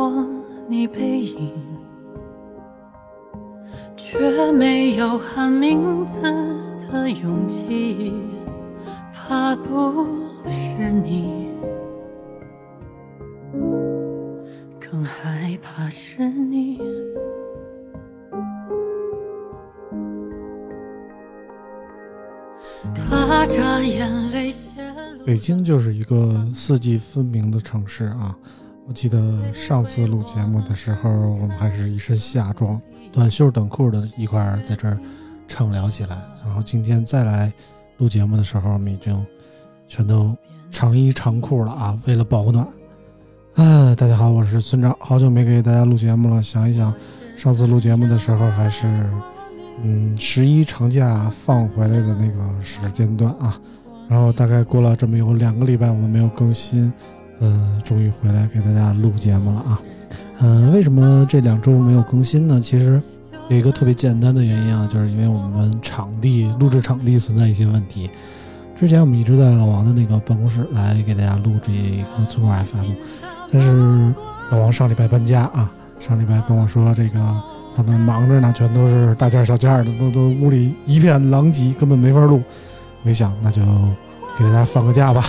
认错你背影，却没有喊名字的勇气，怕不是你，更害怕是你。眼泪。北京就是一个四季分明的城市啊！我记得上次录节目的时候，我们还是一身夏装、短袖短裤的一块儿在这儿畅聊起来。然后今天再来录节目的时候，我们已经全都长衣长裤了啊！为了保暖。啊，大家好，我是村长，好久没给大家录节目了。想一想，上次录节目的时候还是嗯十一长假放回来的那个时间段啊。然后大概过了这么有两个礼拜，我们没有更新，呃，终于回来给大家录节目了啊。嗯、为什么这两周没有更新呢？其实有一个特别简单的原因啊，就是因为我们场地录制场地存在一些问题。之前我们一直在老王的那个办公室来给大家录这个村口 FM，但是老王上礼拜搬家啊，上礼拜跟我说这个他们忙着呢，全都是大件小件的，都都屋里一片狼藉，根本没法录。我一想，那就给大家放个假吧，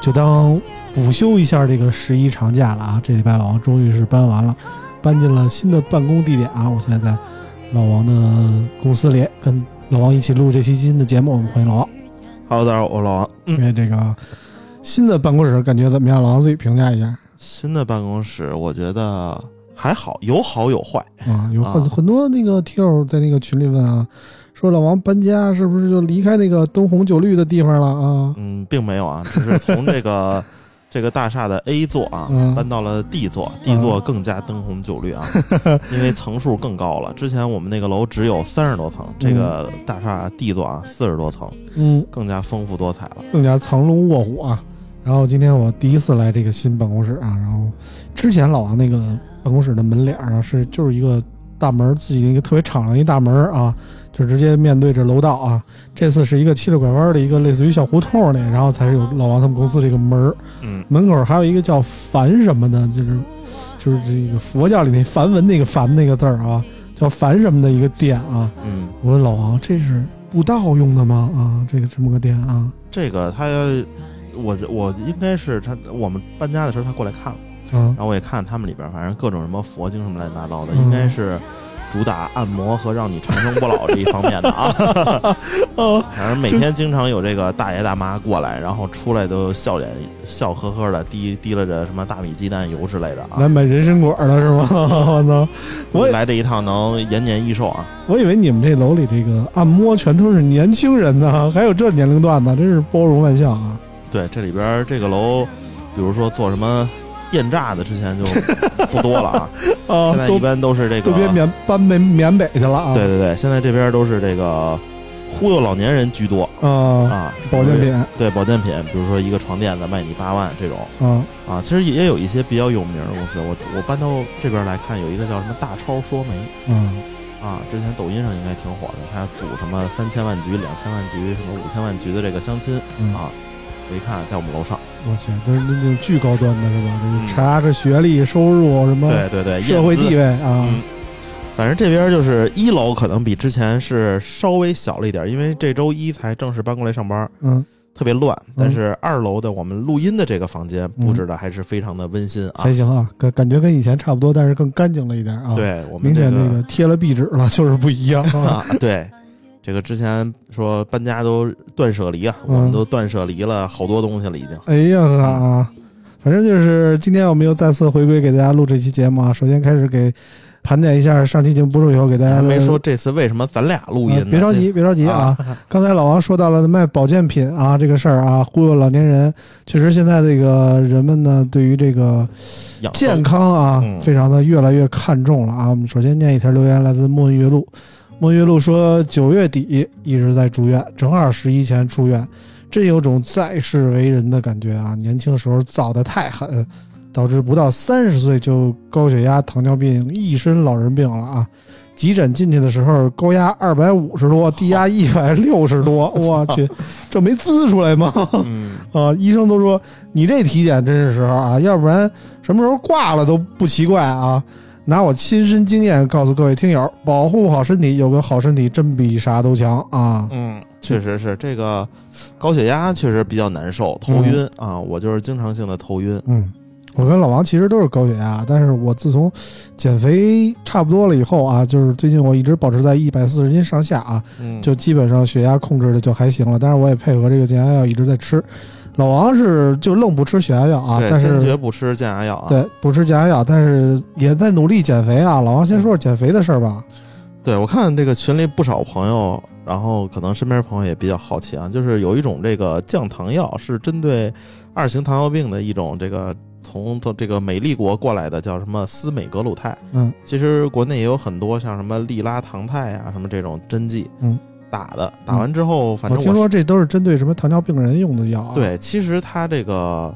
就当补休一下这个十一长假了啊！这礼拜老王终于是搬完了，搬进了新的办公地点啊！我现在在老王的公司里，跟老王一起录这期新的节目。我们欢迎老王。Hello，大家好，我是老王。因为这个新的办公室感觉怎么样？老王自己评价一下新的办公室我觉得还好，有好有坏。啊！有很、啊很多那个听友在那个群里问啊，说老王搬家是不是就离开那个灯红酒绿的地方了啊？嗯，并没有啊，只是从这个 这个大厦的 A 座啊、嗯搬到了 D 座，D 座更加灯红酒绿啊，因为层数更高了。之前我们那个楼只有三十多层，这个大厦 D 座啊四十多层，嗯，更加丰富多彩了。更加藏龙卧虎啊。然后今天我第一次来这个新办公室啊，然后之前老王那个办公室的门脸儿啊是就是一个大门，自己一个特别敞亮一大门啊，就直接面对着楼道啊。这次是一个七里拐弯的一个类似于小胡同里，然后才有老王他们公司这个门儿。嗯，门口还有一个叫梵什么的，就是就是这个佛教里那梵文那个梵那个字儿啊，叫梵什么的一个店啊。嗯，我问老王，这是布道用的吗？啊，这个这么个店啊。这个他我我应该是他我们搬家的时候他过来看了。嗯然后我也看他们里边，反正各种什么佛经什么乱七八糟的，嗯应该是主打按摩和让你长生不老这一方面的啊。哦，反正每天经常有这个大爷大妈过来，然后出来都笑脸笑呵呵的，滴滴了着什么大米鸡蛋油之类的啊来。买人参果了是吗？我操！我来这一趟能延年益寿啊！我以为你们这楼里这个按摩全都是年轻人呢，还有这年龄段呢，真是包容万象啊！对，这里边这个楼，比如说做什么电炸的，之前就不多了啊。啊现，在一般都是这个都别缅搬缅缅北去了啊！对对对，现在这边都是这个忽悠老年人居多啊，啊。保健品对保健品，比如说一个床垫子卖你八万这种啊，啊，其实也有一些比较有名的公司。我我搬到这边来看，有一个叫什么大超说媒嗯啊，之前抖音上应该挺火的，他组什么三千万局、两千万局、什么五千万局的这个相亲嗯，啊，我一看在我们楼上，我去，都是那种巨高端的是吧？嗯查着学历、收入什么对对对，社会地位。啊嗯，反正这边就是一楼可能比之前是稍微小了一点，因为这周一才正式搬过来上班，嗯，特别乱。但是二楼的我们录音的这个房间布置的还是非常的温馨啊还。行啊，感感觉跟以前差不多，但是更干净了一点啊。，对我们明显这这个贴了壁纸了，就是不一样啊。啊，对，这个之前说搬家都断舍离啊，嗯我们都断舍离了好多东西了，已经。哎呀反正就是今天我们又再次回归给大家录这期节目啊。首先开始给盘点一下上期节目播出以后给大家还没说这次为什么咱俩录音别着急，别着急啊！刚才老王说到了卖保健品啊这个事儿啊，忽悠老年人。确实，现在这个人们呢，对于这个健康啊，嗯非常的越来越看重了啊。我们首先念一条留言，来自莫月露。莫月露说，九月底一直在住院，正好十一前出院，真有种在世为人的感觉啊！年轻时候造的太狠，导致不到三十岁就高血压、糖尿病，一身老人病了啊！急诊进去的时候，高压二百五十多，低压一百六十多，我去，这没滋出来吗？嗯，啊，医生都说你这体检真是时候啊，要不然什么时候挂了都不奇怪啊。拿我亲身经验告诉各位听友，保护好身体，有个好身体真比啥都强啊。嗯，确实是这个高血压确实比较难受，头晕、啊，我就是经常性的头晕。嗯，我跟老王其实都是高血压，但是我自从减肥差不多了以后啊，就是最近我一直保持在一百四十斤上下啊，嗯，就基本上血压控制的就还行了。但是我也配合这个降压药一直在吃。老王是就愣不吃血压药啊，对，但是坚决不吃降压药啊。对，不吃降压药，但是也在努力减肥啊。老王先说说减肥的事儿吧。对，我看这个群里不少朋友，然后可能身边朋友也比较好奇啊，就是有一种这个降糖药是针对二型糖尿病的一种这个从从这个美利国过来的，叫什么司美格鲁肽。嗯，其实国内也有很多像什么利拉糖肽啊，什么这种针剂，嗯，打的，打完之后，反正我正听说这都是针对什么糖尿病人用的药啊。，对，其实它这个。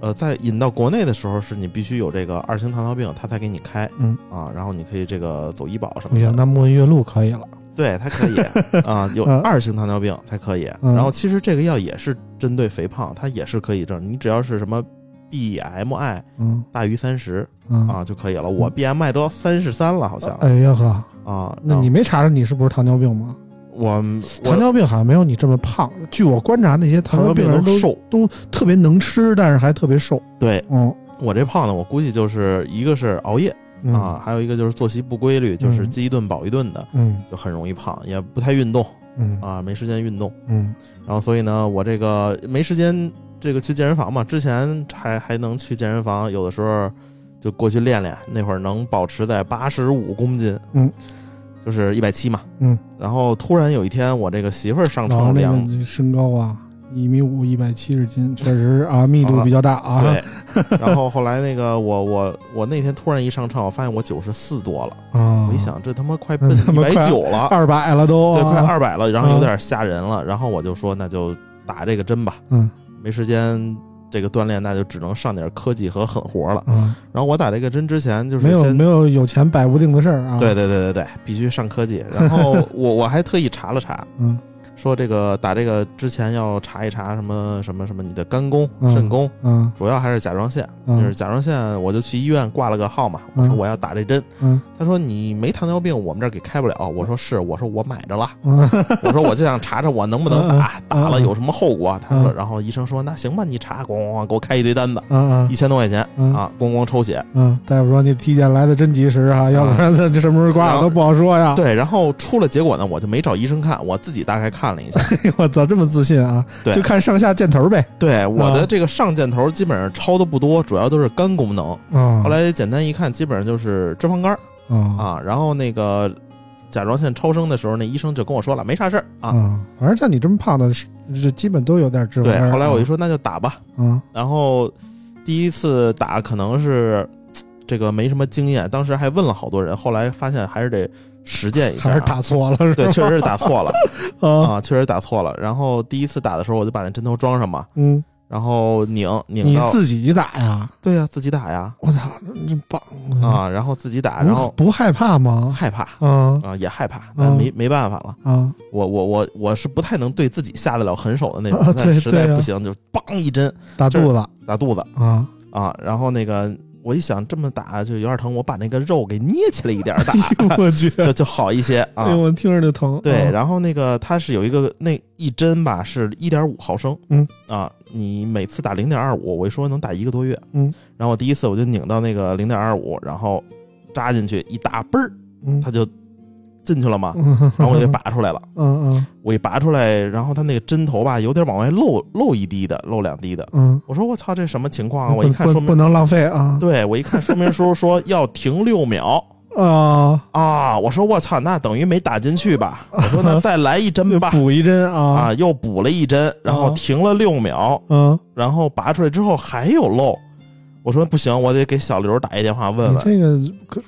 呃，在引到国内的时候，是你必须有这个二型糖尿病，他才给你开，嗯啊，然后你可以这个走医保什么的。那莫文月露可以了。对，它可以 啊，有嗯二型糖尿病才可以。嗯然后其实这个药也是针对肥胖，它也是可以证，你只要是什么 BMI 嗯大于三十嗯啊就可以了。我 BMI 都要三十三了，好像哎呀呵，啊。那你没查查你是不是糖尿病吗？我我糖尿病好像没有你这么胖。据我观察，那些糖尿病人都瘦都特别能吃，但是还特别瘦。对嗯我这胖呢，我估计就是一个是熬夜嗯啊，还有一个就是作息不规律，就是嗯饥一顿饱一顿的，嗯就很容易胖，也不太运动嗯啊，没时间运动。嗯然后所以呢，我这个没时间这个去健身房嘛，之前还还能去健身房，有的时候就过去练练，那会儿能保持在八十五公斤，嗯，就是一百七嘛，嗯。然后突然有一天，我这个媳妇儿上老王这秤量，身高啊，一米五，一百七十斤，确实啊，密度比较大啊。对，然后后来那个我我我那天突然一上秤，我发现我九十四多了，啊，我一想这他妈快奔他一妈百快九了，二百了都，对，快啊二百了，然后有点吓人了，然后我就说那就打这个针吧，嗯没时间这个锻炼，那就只能上点科技和狠活了。嗯，然后我打这个针之前，就是没有没有有钱摆不定的事儿啊。对，对对对对，必须上科技。然后我 我还特意查了查，嗯说这个打这个之前要查一查什么什么什么你的肝功、嗯肾功，嗯主要还是甲状腺。嗯就是甲状腺，我就去医院挂了个号嘛，我说嗯我要打这针。嗯他说你没糖尿病，我们这儿给开不了。我说是，我说我买着了。嗯 我说我就想查查我能不能 打，嗯打了嗯有什么后果。他说，嗯然后医生说那行吧，你查，咣咣咣给我开一堆单子，嗯一千多块钱嗯啊，咣咣抽血。嗯，大夫说你体检来的真及时啊，要不然这这什么时候挂了都不好说呀。对，然后出了结果呢，我就没找医生看，我自己大概看了一下。我操，这么自信啊？对就看上下箭头呗。对我的啊这个上箭头基本上超的不多，主要都是肝功能。啊，后来简单一看，基本上就是脂肪肝儿啊啊。然后那个甲状腺超声的时候，那医生就跟我说了，没啥事儿啊。啊，反正像你这么胖的，是这基本都有点脂肪肝对，儿。后来我就说那就打吧。嗯然后第一次打可能是这个没什么经验，当时还问了好多人，后来发现还是得实践一下、啊，还是打错了，是吧？对，确实是打错了 啊，啊，确实打错了。然后第一次打的时候，我就把那针头装上嘛，嗯，然后拧拧你到，自己打呀？对呀、自己打呀我操，这棒！啊，然后自己打，然后不不害怕吗？害怕啊啊，也害怕，但没没办法了。啊我我我我是不太能对自己下得了狠手的那种，实在不行就梆一针打肚子打肚子啊！啊，然后那个我一想这么打就有点疼，我把那个肉给捏起来一点儿打，我去，就就好一些啊对。我听着就疼。对，啊然后那个它是有一个那一针吧，是一点五毫升，嗯啊，你每次打零点二五，我一说能打一个多月，嗯，然后我第一次我就拧到那个零点二五，然后扎进去一打，嘣儿，嗯它就进去了嘛，嗯然后我就给拔出来了。嗯我一拔出来，然后他那个针头吧，有点往外漏漏一滴的，漏两滴的。嗯我说我操，这什么情况啊？嗯，我一看说明，不能浪费啊 对我一看说明书说要停六秒啊，啊！我说我操，那等于没打进去吧？我说那再来一针吧。补一针啊啊，又补了一针，然后啊停了六秒，嗯，然后拔出来之后还有漏。我说不行，我得给小刘打一电话问问。这个可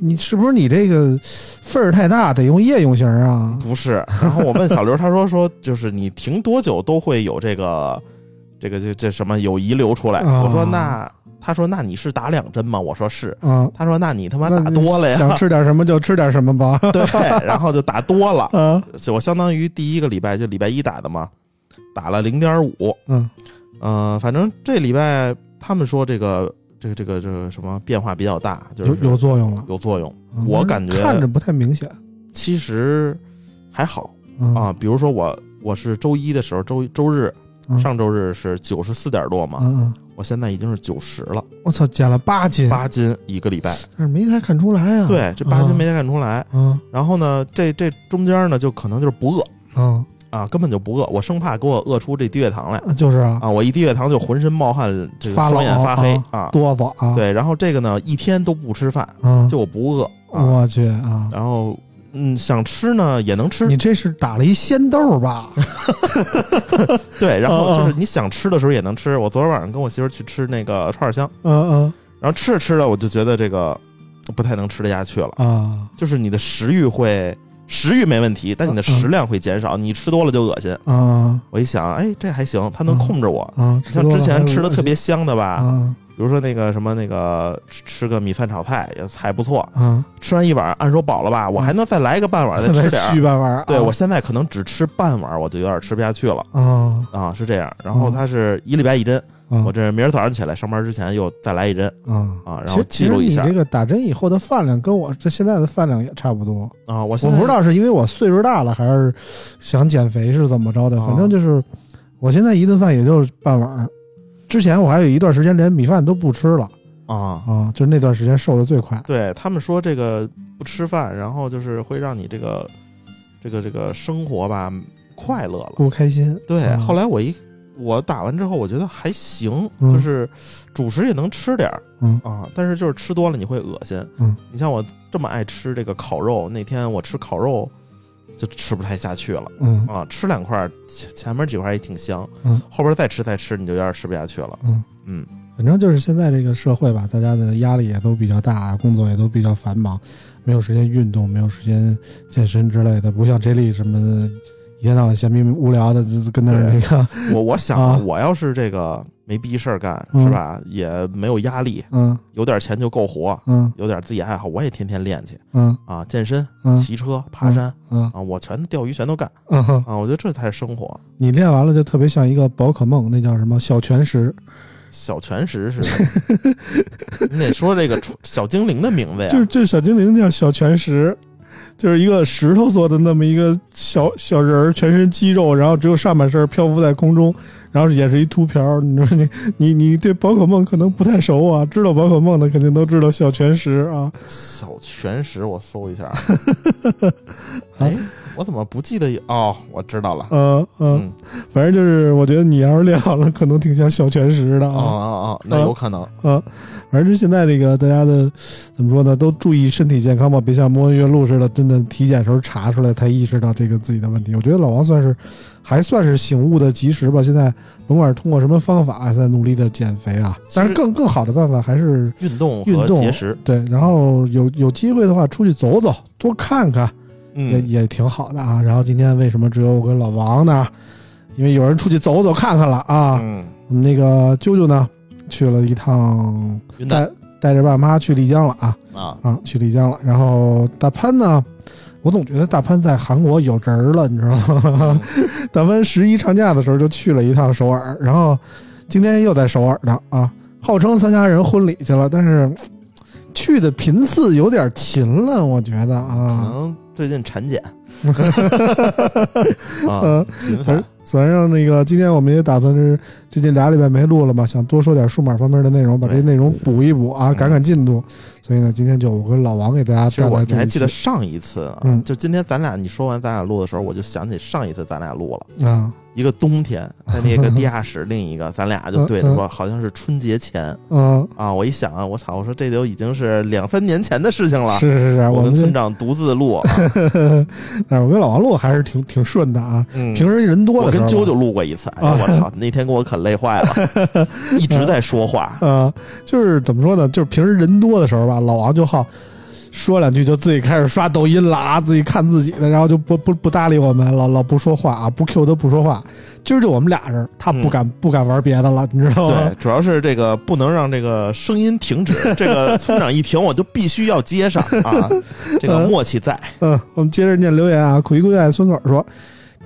你是不是你这个份儿太大，得用夜用型啊？不是，然后我问小刘，他说说就是你停多久都会有这个这个这这什么有遗留出来。啊我说那他说那你是打两针吗？我说是。啊，他说那你他妈打多了呀想？吃点什么就吃点什么吧。对，然后就打多了。啊，我相当于第一个礼拜就礼拜一打的嘛，打了零点五。嗯嗯，反正这礼拜他们说这个这个这个这个什么变化比较大，就是有有作用了。有作用。嗯我感觉看着不太明显其实还好嗯啊，比如说我我是周一的时候，周周日嗯上周日是九十四点多嘛，我现在已经是九十了，我操，减了八斤，八斤一个礼拜。但是没太看出来啊。对，这八斤没太看出来。嗯然后呢，这这中间呢，就可能就是不饿嗯啊，根本就不饿，我生怕给我饿出这低血糖来嗯，就是啊，啊！我一低血糖就浑身冒汗，这个双眼发黑啊。哆嗦啊。，对，然后这个呢，一天都不吃饭，嗯，就不饿啊。我去啊。然后嗯，想吃呢也能吃你，这是打了一鲜豆吧？对，然后就是你想吃的时候也能吃。我昨天晚上跟我媳妇去吃那个串儿香，嗯嗯然后吃着吃着我就觉得这个不太能吃得下去了，嗯啊就是你的食欲会食欲没问题，但你的食量会减少，你吃多了就恶心。啊我一想，哎，这还行，它能控制我。啊！像之前吃的特别香的吧，啊比如说那个什么那个吃吃个米饭炒菜也还不错，啊，吃完一碗按说饱了吧，我还能再来一个半碗再吃点儿。续半碗。对我现在可能只吃半碗，我就有点吃不下去了啊啊，是这样。然后嗯它是一礼拜一针，啊我这明儿早上起来上班之前又再来一针啊啊，然后其实你记录一下这个打针以后的饭量跟我这现在的饭量也差不多。啊。我我不知道是因为我岁数大了，还是想减肥是怎么着的，啊反正就是我现在一顿饭也就半碗儿。之前我还有一段时间连米饭都不吃了啊，啊，就是那段时间瘦的最快。对他们说这个不吃饭，然后就是会让你这个这个这个生活吧快乐了。不开心。对，啊后来我一我打完之后，我觉得还行，嗯。就是主食也能吃点儿嗯。啊，但是就是吃多了你会恶心。嗯，你像我这么爱吃这个烤肉，那天我吃烤肉就吃不太下去了嗯。啊，吃两块儿前前面几块也挺香，嗯，后边再吃再吃你就有点吃不下去了。嗯。嗯。反正就是现在这个社会吧，大家的压力也都比较大，工作也都比较繁忙，没有时间运动，没有时间健身之类的，不像 J 莉什么的，一天到晚闲逼无聊的就跟那儿那个，我我想啊。我要是这个没逼事儿干嗯。是吧，也没有压力，嗯。有点钱就够活，嗯。有点自己爱好，我也天天练去嗯。啊，健身、嗯。骑车、爬山嗯啊，我全钓鱼全都干嗯，啊，我觉得这才是生活。你练完了就特别像一个宝可梦，那叫什么小全石，小全石是？你得说这个小精灵的名字呀。就是这小精灵叫小全食。就是一个石头做的那么一个小小人儿，全身肌肉，然后只有上半身漂浮在空中，然后也是一秃瓢儿。你说 你你你对宝可梦可能不太熟啊，知道宝可梦的肯定都知道小拳石啊。小拳石，我搜一下。哎，我怎么不记得有？哦，我知道了。呃呃，嗯，反正就是我觉得你要是练好了，可能挺像小拳石的啊啊。哦哦，那有可能。嗯，反正现在这个大家的怎么说呢，都注意身体健康吧，别像摸鱼路似的，真的体检时候查出来才意识到这个自己的问题。我觉得老王算是还算是醒悟的及时吧。现在甭管是通过什么方法在努力的减肥啊，但是更更好的办法还是运动运动节食，对，然后有有机会的话出去走走，多看看也、嗯，也挺好的啊。然后今天为什么只有我跟老王呢？因为有人出去走走看看了啊。嗯，我们那个啾啾呢，去了一趟云南带着爸妈去丽江了啊啊，啊，去丽江了。然后大潘呢，我总觉得大潘在韩国有人儿了，你知道吗？嗯 大潘十一长假的时候就去了一趟首尔，然后今天又在首尔呢啊，号称参加人婚礼去了，但是去的频次有点勤了，我觉得可啊，能最近产检 啊呃，频繁。反正那个今天我们也打算是最近俩礼拜没录了嘛，想多说点数码方面的内容，把这些内容补一补啊，嗯赶赶进度。所以呢，今天就我跟老王给大家其实我带来这一你还记得上一次啊，嗯就今天咱俩你说完咱俩录的时候，我就想起上一次咱俩录了啊，一个冬天，在那个地下室，另一个咱俩就对着说，好像是春节前嗯，啊。我一想啊，我操，我说这都已经是两三年前的事情了。是是是，我跟们村长独自录，啊 但是我跟老王录还是挺挺顺的啊。嗯平时人多我的时候吧，跟啾啾录过一次，哎呀，我操，那天给我可累坏了，一直在说话。啊，就是怎么说呢？就是平时人多的时候吧，老王就好说两句，就自己开始刷抖音了啊，自己看自己的，然后就不不不搭理我们，老老不说话啊，不 Q 他不说话。今儿就我们俩人，他不敢、不敢玩别的了，你知道吗对？，主要是这个不能让这个声音停止，这个村长一停，我就必须要接上啊，这个默契在。嗯，我们接着念留言啊。苦一贵爱孙口说，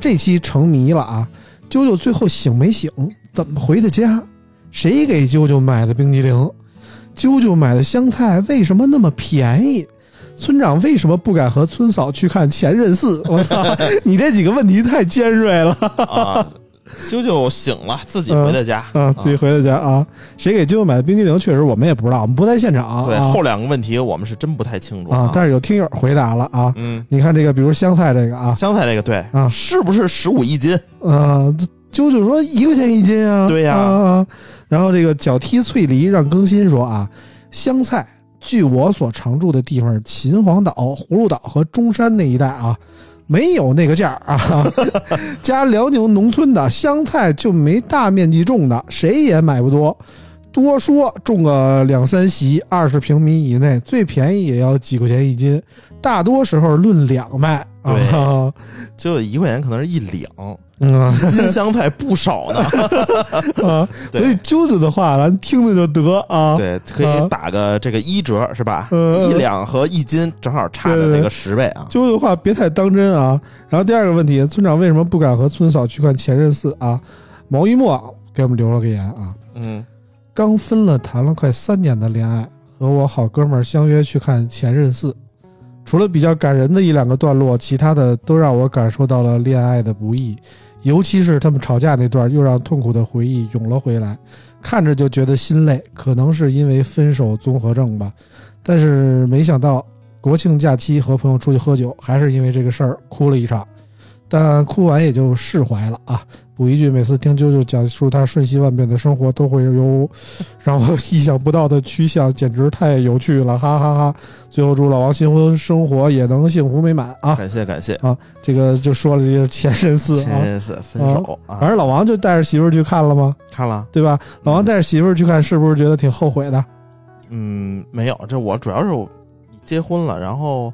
这期成谜了啊！啾啾最后醒没醒？怎么回的家？谁给啾啾买的冰激凌？啾啾买的香菜为什么那么便宜？村长为什么不敢和村嫂去看《前任四》？我操，你这几个问题太尖锐了啊，啾啾醒了，自己回的家啊！自己回的家啊！谁给啾啾买的冰激凌？确实我们也不知道，我们不在现场。对，啊后两个问题我们是真不太清楚啊，但是有听友回答了啊。嗯，你看这个，比如香菜这个啊，香菜这个对啊是不是十五一斤？呃，啾啾说一块钱一斤啊，对呀啊然后这个脚踢翠梨让更新说啊，香菜，据我所常住的地方，秦皇岛、葫芦岛和中山那一带啊，没有那个价啊。加辽宁农村的香菜就没大面积种的，谁也买不多。多说种个两三席，二十平米以内，最便宜也要几块钱一斤，大多时候论两卖。对啊，就一块钱可能是一两，嗯金香菜不少呢。啊，所以啾啾的话咱听着就得啊。对，可以打个这个一折是吧？嗯一两和一斤正好差的那个十倍啊。啾啾的话别太当真啊。然后第二个问题，村长为什么不敢和村嫂去看《前任四》啊？毛一墨给我们留了个言啊，嗯，刚分了谈了快三年的恋爱，和我好哥们儿相约去看《前任四》，除了比较感人的一两个段落，其他的都让我感受到了恋爱的不易，尤其是他们吵架那段，又让痛苦的回忆涌了回来，看着就觉得心累，可能是因为分手综合症吧。但是没想到国庆假期和朋友出去喝酒，还是因为这个事儿哭了一场，但哭完也就释怀了啊。补一句，每次听啾啾讲述他瞬息万变的生活，都会有 让我意想不到的趋向，简直太有趣了，哈哈哈最后祝老王新婚生活也能幸福美满啊！感谢感谢啊。这个就说了这个前任四 啊，前任四分手啊，反正老王就带着媳妇儿去看了吗？看了，对吧？老王带着媳妇儿去看，是不是觉得挺后悔的？嗯，没有，这我主要是我结婚了，然后，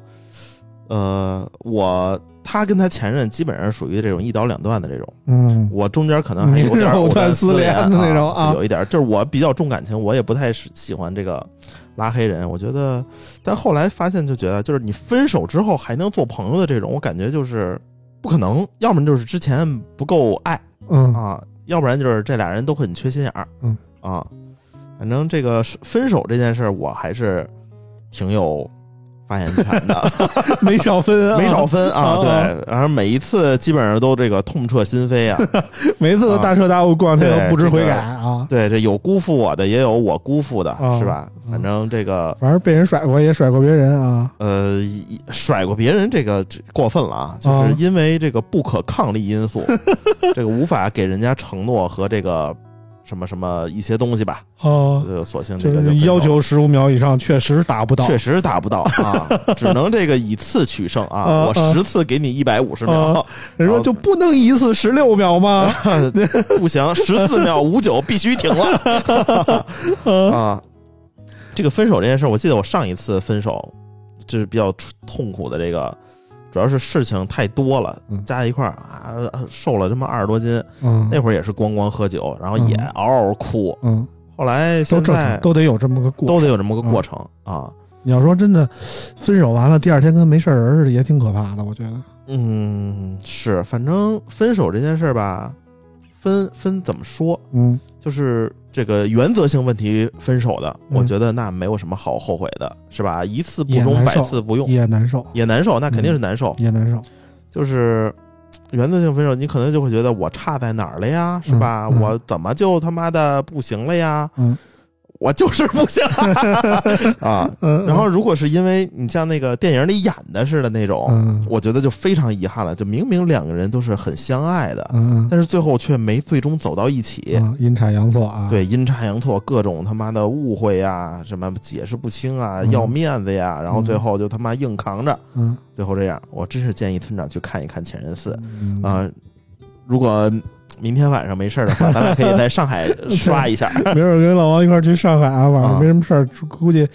呃，我他跟他前任基本上属于这种一刀两断的这种，嗯。我中间可能还有点 藕断丝连的那种啊啊，有一点，就是我比较重感情，我也不太喜喜欢这个拉黑人，我觉得，但后来发现就觉得，就是你分手之后还能做朋友的这种，我感觉就是不可能，要么就是之前不够爱嗯。啊，要不然就是这俩人都很缺心眼儿，嗯。啊，反正这个分手这件事儿，我还是挺有发言权的，没少分啊，没少分啊，啊对，然后每一次基本上都这个痛彻心扉啊，每次都大彻大悟，过两天对都不知悔这个改啊。对，这有辜负我的，也有我辜负的，啊是吧？嗯反正这个反正被人甩过，也甩过别人啊。呃，一甩过别人这个过分了啊，就啊是因为这个不可抗力因素，这个无法给人家承诺和这个什么什么一些东西吧，哦，呃，索性这个就要求十五秒以上，确实达不到。确实达不到啊，只能这个以次取胜啊！啊我十次给你一百五十秒啊，人说就不能一次十六秒吗？不行，十四秒五九必须停了 啊！这个分手这件事，我记得我上一次分手就是比较痛苦的这个，主要是事情太多了嗯，加一块儿啊，瘦了他妈二十多斤。嗯，那会儿也是咣咣喝酒，然后也嗯嗷嗷哭。嗯后来都现在都得有这么个过程。都得有这么个过程啊。你要说真的，分手完了第二天跟没事人似的，也挺可怕的。我觉得，嗯，是，反正分手这件事儿吧，分分怎么说，嗯就是这个原则性问题分手的，嗯我觉得那没有什么好后悔的，是吧？一次不忠，百次不用，也难受，也难受，那肯定是难受。也难受。就是原则性分手，你可能就会觉得我差在哪儿了呀，是吧？我怎么就他妈的不行了呀？嗯我就是不行。啊。嗯，然后，如果是因为你像那个电影里演的似的那种，嗯。我觉得就非常遗憾了。就明明两个人都是很相爱的，嗯。但是最后却没最终走到一起。嗯，阴差阳错啊，，对，阴差阳错，各种他妈的误会呀，什么解释不清啊，嗯。要面子呀，然后最后就他妈硬扛着，嗯。最后这样，我真是建议村长去看一看《前任四》嗯。啊、如果明天晚上没事儿的话，咱俩可以在上海 刷一下，没事儿跟老王一块儿去上海啊，晚上啊没什么事儿，估计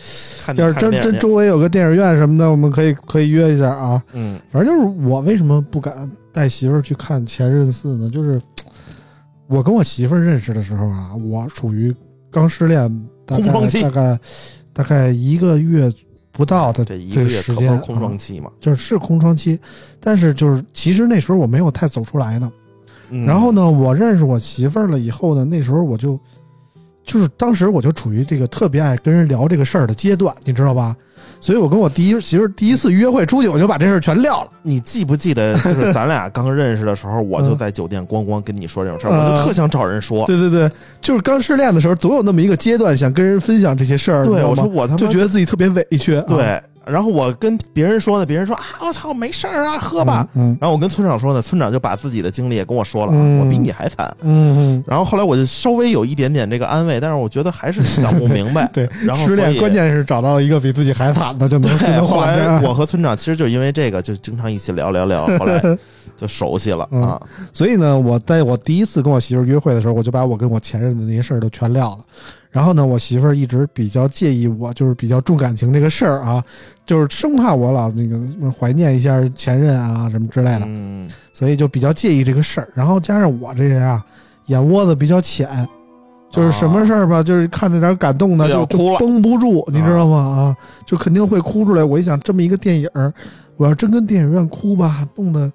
要是真真周围有个电影院什么的，我们可以可以约一下啊。嗯反正就是我为什么不敢带媳妇儿去看《前任四》呢？就是我跟我媳妇儿认识的时候啊，我属于刚失恋，大概大概大概一个月不到的这一个月时间啊，可不是空窗期嘛。就是是空窗期，但是就是其实那时候我没有太走出来呢。嗯然后呢，我认识我媳妇儿了以后呢，那时候我就就是当时我就处于这个特别爱跟人聊这个事儿的阶段，你知道吧？所以我跟我第一媳妇儿第一次约会出去，我就把这事儿全撂了。你记不记得，就是咱俩刚认识的时候，我就嗯在酒店咣咣跟你说这种事儿，嗯我就特想找人说。对对对，就是刚失恋的时候，总有那么一个阶段，想跟人分享这些事儿。对，我说我他妈就觉得自己特别委屈。啊对，然后我跟别人说呢，别人说啊，我操，没事儿啊，喝吧。嗯然后我跟村长说呢，村长就把自己的经历也跟我说了，我比你还惨。嗯嗯，然后后来我就稍微有一点点这个安慰，但是我觉得还是想不明白。对，然后失恋关键是找到一个比自己还惨的，就能后。来我和村长其实就因为这个，就经常一起聊聊聊，后来就熟悉了嗯啊。所以呢，我在我第一次跟我媳妇儿约会的时候，我就把我跟我前任的那些事儿都全撂了。然后呢，我媳妇儿一直比较介意我，就是比较重感情这个事儿啊，就是生怕我老那个怀念一下前任啊什么之类的，嗯，所以就比较介意这个事儿。然后加上我这人啊，眼窝子比较浅，就是什么事儿吧，就是看着点感动的就就绷不住，你知道吗？啊，就肯定会哭出来。我一想，这么一个电影儿，我要真跟电影院哭吧，弄得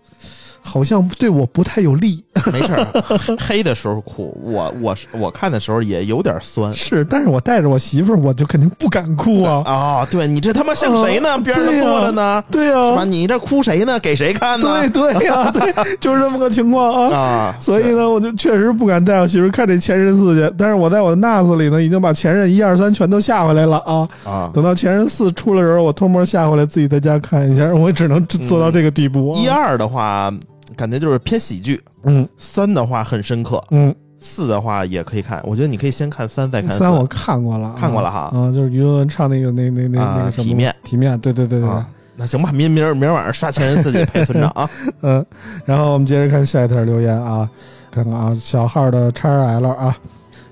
好像对我不太有利。没事儿，黑 黑的时候哭，我我是我看的时候也有点酸。是，但是我带着我媳妇儿，我就肯定不敢哭啊。啊、对你这他妈像谁呢？边上坐着呢，对呀、是吧？你这哭谁呢？给谁看呢？对对呀、对，就是这么个情况啊。啊，所以呢，我就确实不敢带我媳妇儿看这《前任四》去。但是我在我的 NAS 里呢，已经把《前任》一二三全都下回来了啊。啊，等到《前任四》出了时候，我偷摸下回来自己在家看一下。我只能做到这个地步、啊。一二的话，感觉就是偏喜剧；嗯三的话很深刻，嗯，四的话也可以看。我觉得你可以先看三，再看四三我看过了啊，看过了哈嗯，就是于文文唱那个那那那啊那个什么体面体面，对对对对，啊。那行吧，明明儿明儿晚上刷前任四去陪村长啊。嗯，然后我们接着看下一条留言啊，看看啊，小号的 x L 啊，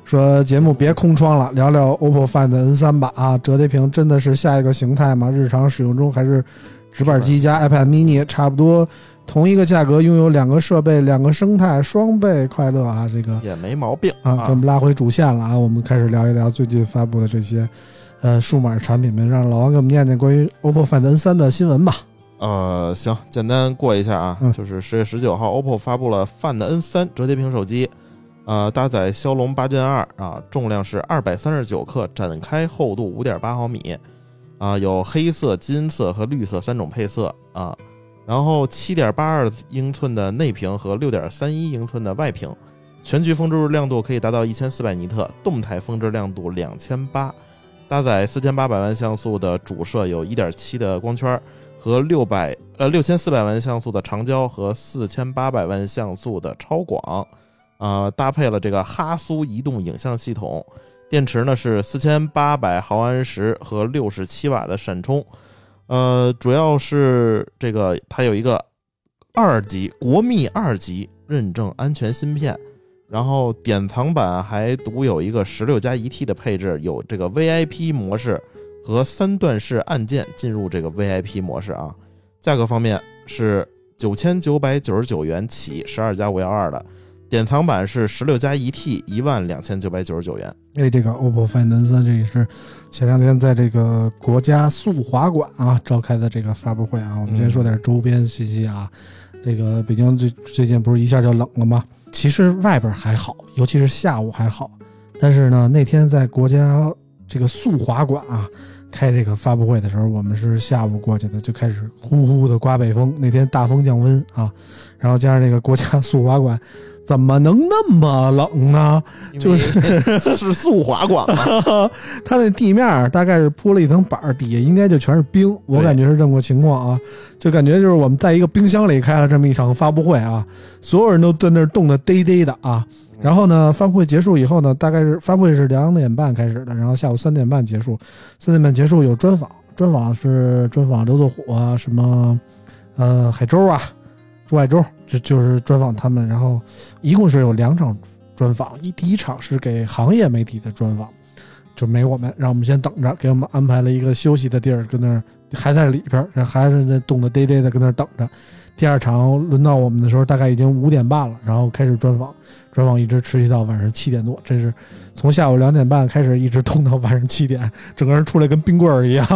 说节目别空窗了，聊聊 OPPO Find N 三吧啊，折叠屏真的是下一个形态吗？日常使用中还是直板机加 iPad mini 差不多同一个价格，拥有两个设备、两个生态，双倍快乐啊！这个也没毛病啊，咱们拉回主线了啊，我们开始聊一聊最近发布的这些呃数码产品们，让老王给我们念念关于 OPPO Find N 3的新闻吧。呃，行，简单过一下啊，嗯就是十月十九号，OPPO 发布了 Find N 3折叠屏手机，呃，搭载骁龙八 Gen 二啊，重量是二百三十九克，展开厚度五点八毫米，啊，有黑色、金色和绿色三种配色啊，然后七点八二英寸的内屏和六点三一英寸的外屏，全局峰值亮度可以达到一千四百尼特，动态峰值亮度两千八，搭载四千八百万像素的主摄，有一点七的光圈。和六百呃六千四百万像素的长焦和四千八百万像素的超广，呃，搭配了这个哈苏移动影像系统，电池呢是四千八百毫安时和六十七瓦的闪充，呃，主要是这个它有一个二级国密二级认证安全芯片，然后典藏版还独有一个十六加一 T 的配置，有这个 VIP 模式。和三段式按键进入这个 VIP 模式啊，价格方面是九千九百九十九元起，十二加五幺二的，典藏版是十六加一 T，一万两千九百九十九元。因为这个 OPPO Find N3 这也是前两天在这个国家速滑馆啊召开的这个发布会啊，我们先说点周边信息啊。这个北京最最近不是一下就冷了吗？其实外边还好，尤其是下午还好，但是呢，那天在国家这个速滑馆啊，开这个发布会的时候，我们是下午过去的，就开始呼呼的刮北风。那天大风降温啊，然后加上这个国家速滑馆，怎么能那么冷呢？就是 是速滑馆嘛，它那地面儿大概是铺了一层板儿，底下应该就全是冰，我感觉是这么个情况啊，就感觉就是我们在一个冰箱里开了这么一场发布会啊，所有人都在那儿冻得嘚嘚的啊。然后呢，发布会结束以后呢，大概是发布会是两点半开始的，然后下午三点半结束，三点半结束有专访，专访是专访刘作虎啊，什么呃海州啊，朱爱洲，就就是专访他们，然后一共是有两场专访，一第一场是给行业媒体的专访，就没我们，让我们先等着，给我们安排了一个休息的地儿，跟那儿还在里边，还是在冻得嘚嘚的跟那儿等着。第二场轮到我们的时候，大概已经五点半了，然后开始专访，专访一直持续到晚上七点多，这是从下午两点半开始，一直通到晚上七点，整个人出来跟冰棍儿一样，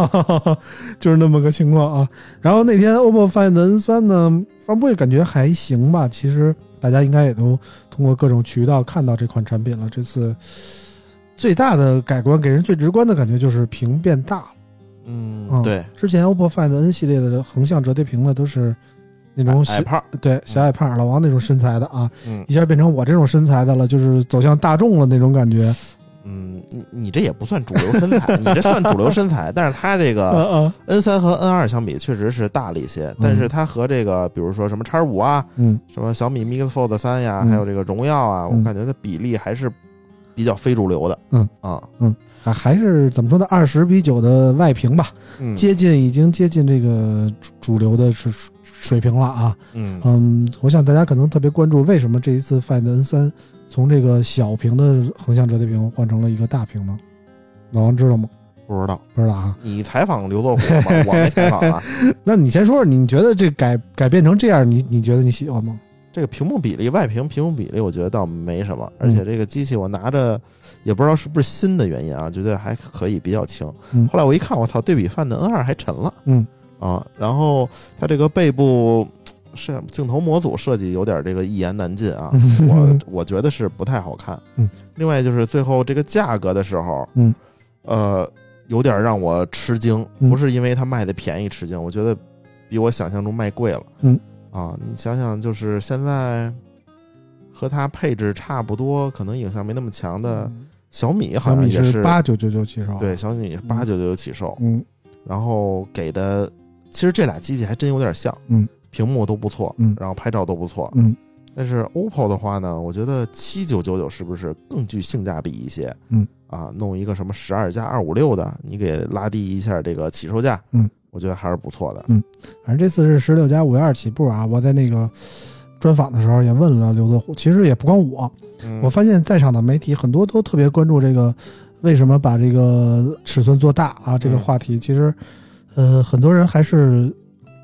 就是那么个情况啊。然后那天 OPPO Find N3 呢发布会感觉还行吧，其实大家应该也都通过各种渠道看到这款产品了。这次最大的改观，给人最直观的感觉就是屏变大了。嗯，对，之前 OPPO Find N 系列的横向折叠屏呢，都是那种小矮胖，对小矮胖老王那种身材的啊，嗯。一下变成我这种身材的了，就是走向大众了那种感觉。嗯，你你这也不算主流身材，你这算主流身材，但是他这个 嗯嗯。N 三和 N 二相比，确实是大了一些，但是它和这个比如说什么叉五啊，嗯。什么小米 Mix Fold 三呀，嗯。还有这个荣耀啊，嗯。我感觉它比例还是比较非主流的。嗯。啊，还还是怎么说呢？二十比九的外屏吧，嗯接近已经接近这个主主流的水水平了啊。嗯嗯，我想大家可能特别关注为什么这一次 Find N 三从这个小屏的横向折叠屏换成了一个大屏呢？老王知道吗？不知道不知道啊。你采访刘作虎了吗？我没采访啊。那你先说说，你觉得这改改变成这样，你你觉得你喜欢吗？这个屏幕比例，外屏屏幕比例，我觉得倒没什么，而嗯且这个机器我拿着也不知道是不是新的原因啊，觉得还可以，比较轻。嗯后来我一看，我操，对比 Find N 二还沉了嗯啊。然后它这个背部 是镜头模组设计有点这个一言难尽啊，我我觉得是不太好看。嗯，另外就是最后这个价格的时候，嗯，呃，有点让我吃惊，嗯不是因为它卖的便宜吃惊，我觉得比我想象中卖贵了。嗯，啊，你想想，就是现在和它配置差不多，可能影像没那么强的小米，好像也是八九九九起售。对，小米八九九九起售，嗯。然后给的其实这俩机器还真有点像，嗯，屏幕都不错，嗯。然后拍照都不错，嗯。但是 OPPO 的话呢，我觉得七九九九是不是更具性价比一些？嗯，啊，弄一个什么十二加二五六的，你给拉低一下这个起售价，嗯，我觉得还是不错的。嗯。反正这次是十六加五幺二起步啊！我在那个专访的时候也问了刘作虎，其实也不光我，嗯我发现在场的媒体很多都特别关注这个为什么把这个尺寸做大啊这个嗯话题。其实，呃，很多人还是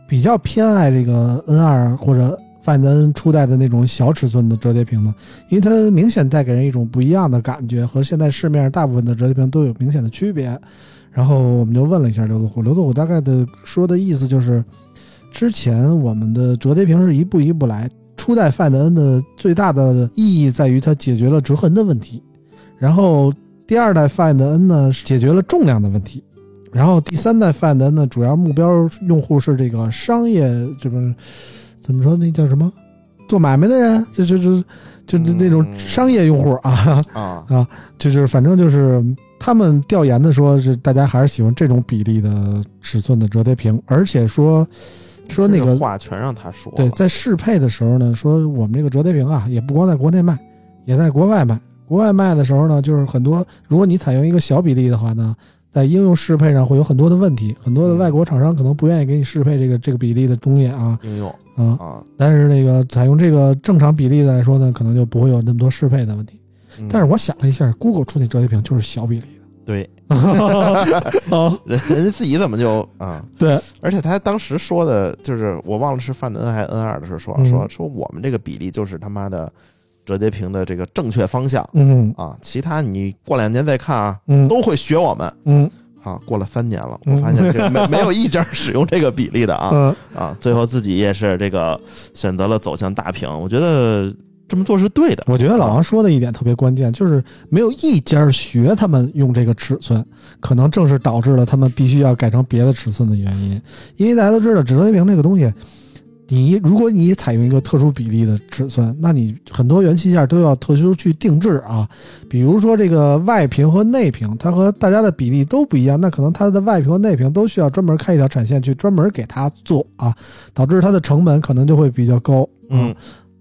比较偏爱这个 N 二或者 Find N 初代的那种小尺寸的折叠屏的，因为它明显带给人一种不一样的感觉，和现在市面上大部分的折叠屏都有明显的区别。然后我们就问了一下刘作虎，刘作虎大概的说的意思就是，之前我们的折叠屏是一步一步来，初代 Find N 的最大的意义在于它解决了折痕的问题，然后第二代 Find N 呢是解决了重量的问题，然后第三代 Find N 呢主要目标用户是这个商业，这不是怎么说那叫什么？做买卖的人，就就就就就那种嗯商业用户啊，啊，就是反正就是他们调研的说是大家还是喜欢这种比例的尺寸的折叠屏，而且说说那个话全让他说。对，在适配的时候呢，说我们这个折叠屏啊，也不光在国内卖，也在国外卖。国外卖的时候呢，就是很多，如果你采用一个小比例的话呢，在应用适配上会有很多的问题，很多的嗯外国厂商可能不愿意给你适配这个这个比例的东西啊应用啊。啊，但是那个采用这个正常比例的来说呢，可能就不会有那么多适配的问题。嗯但是我想了一下，Google 出那折叠屏就是小比例的对 的啊，人人家自己怎么就啊？对，而且他当时说的就是我忘了是 Find N 还是 N 二的时候说嗯说说我们这个比例就是他妈的折叠屏的这个正确方向嗯啊，其他你过两年再看啊，嗯都会学我们。嗯啊，过了三年了，嗯我发现这个没 没有一家使用这个比例的啊嗯啊！最后自己也是这个选择了走向大屏。我觉得这么做是对的。我觉得老王说的一点特别关键，就是没有一家学他们用这个尺寸，可能正是导致了他们必须要改成别的尺寸的原因。因为大家都知道，折叠屏这个东西，你如果你采用一个特殊比例的尺寸，那你很多元器件都要特殊去定制啊。比如说这个外屏和内屏，它和大家的比例都不一样，那可能它的外屏和内屏都需要专门开一条产线去专门给它做啊，导致它的成本可能就会比较高。嗯，